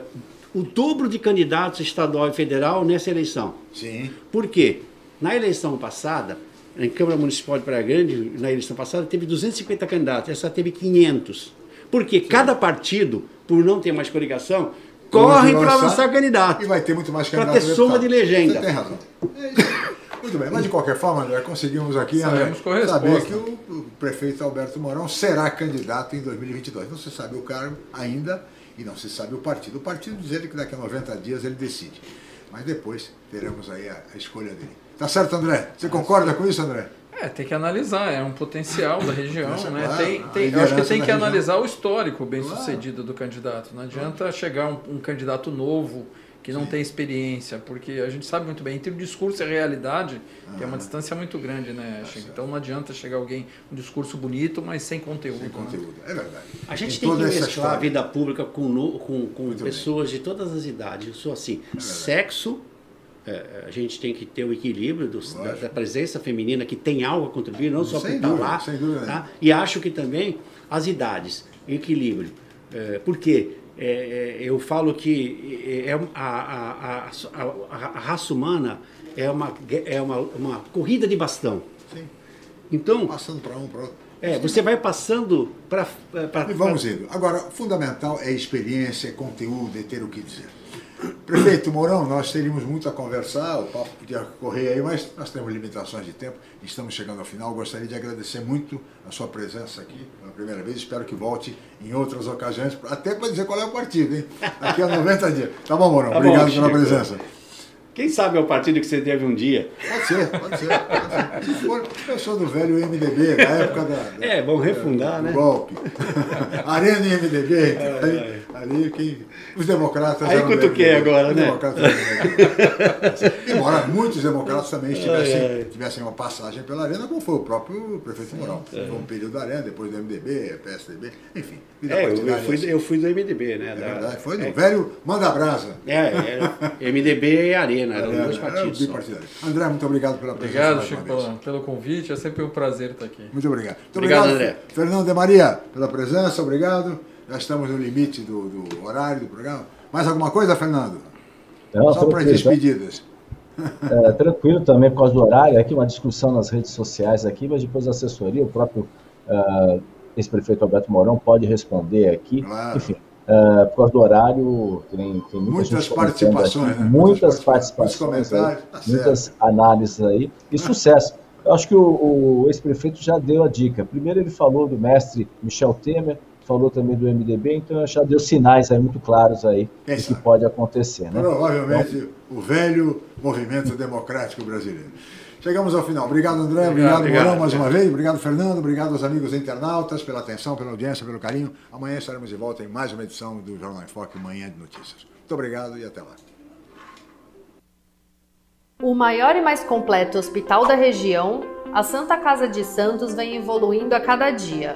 o dobro de candidatos estadual e federal nessa eleição. Sim. Por quê? Na eleição passada, em Câmara Municipal de Praia Grande, na eleição passada, teve 250 candidatos, essa teve 500. Porque cada partido, por não ter mais coligação, corre para lançar- lançar candidato. E vai ter muito mais candidato. ter a soma de legenda. Você tem razão. É isso. Muito bem, mas de qualquer forma, André, conseguimos aqui André, saber que o, o prefeito Alberto Mourão será candidato em 2022. Não se sabe o cargo ainda e não se sabe o partido. O partido diz ele que daqui a 90 dias ele decide. Mas depois teremos aí a, a escolha dele. Tá certo, André? Você concorda com isso, André? É, tem que analisar, é um potencial da região, Isso, né? claro, tem, tem, eu acho que tem que região. analisar o histórico bem sucedido do candidato. Não adianta chegar um, um candidato novo que não tem experiência, porque a gente sabe muito bem, entre o discurso e a realidade tem uma distância muito grande, né, Tá Chico? Então não adianta chegar alguém um discurso bonito, mas sem conteúdo. Sem né? conteúdo. É verdade. A gente Em tem que mesclar a vida pública com, com, com pessoas de todas as idades. Eu sou assim, sexo, é, a gente tem que ter o equilíbrio do- da, da presença feminina que tem algo a contribuir, não só Sem por estar lá. sem dúvida tá? E acho que também as idades, equilíbrio. É, por quê? É, é, eu falo que é, a, a, a, a- a raça humana é uma, é uma, uma corrida de bastão. Sim. Então, Passando para um, para outro. é, você vai passando para. E vamos indo. Agora, fundamental é experiência, é conteúdo, é ter o que dizer. Prefeito Mourão, nós teríamos muito a conversar, o papo podia correr aí, mas nós temos limitações de tempo, estamos chegando ao final. Gostaria de agradecer muito a sua presença aqui pela primeira vez, espero que volte em outras ocasiões, até para dizer qual é o partido, hein? Daqui a 90 dias. Tá bom, Mourão? Tá bom, Obrigado pela Chico. presença. Quem sabe é o partido que você teve um dia. Pode ser, pode ser. Pode ser. Se for, eu sou do velho MDB, da época da, da- É, vamos refundar, do né? golpe. Arena e MDB, ali, ali quem, os democratas Aí cutuquei MDB. agora, né? MDB. Embora muitos democratas também Ai, ai. tivessem uma passagem pela Arena, como foi o próprio prefeito Mourão. Foi um período da Arena, depois do MDB, PSDB, enfim. É, eu, eu fui, assim. eu fui do MDB, né? É da- verdade, foi do é, velho Manda Brasa. é, é, MDB e Arena, eram Era- dois era o partidos. bipartidário. André, muito obrigado pela presença. Obrigado, Chico, pelo convite. É sempre um prazer estar aqui. Muito obrigado. Muito Obrigado, obrigado, André. Fernando de Maria, pela presença, obrigado. Já estamos no limite do, do horário do programa. Mais alguma coisa, Fernando? Então, Só para tá? despedidas. É, tranquilo também por causa do horário, aqui uma discussão nas redes sociais aqui, mas depois a assessoria, o próprio ah, ex-prefeito Alberto Mourão pode responder aqui. Claro. Enfim, ah, por causa do horário, tem, tem muita Muitas participações, aqui, né? muitas participações, aí, comentários, tá muitas análises aí, e sucesso. Eu acho que o, o ex-prefeito já deu a dica. Primeiro ele falou do mestre Michel Temer, falou também do MDB, então já deu sinais aí muito claros aí do que pode acontecer. Né? Provavelmente o velho movimento democrático brasileiro. Chegamos ao final. Obrigado, André. Obrigado, Obrigado, Mourão, obrigado. mais uma vez. Obrigado, Fernando. Obrigado aos amigos internautas pela atenção, pela audiência, pelo carinho. Amanhã estaremos de volta em mais uma edição do Jornal em Foque, Manhã de Notícias. Muito obrigado e até lá. O maior e mais completo hospital da região, a Santa Casa de Santos vem evoluindo a cada dia,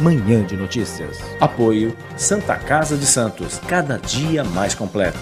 Manhã de Notícias. Apoio Santa Casa de Santos, cada dia mais completo.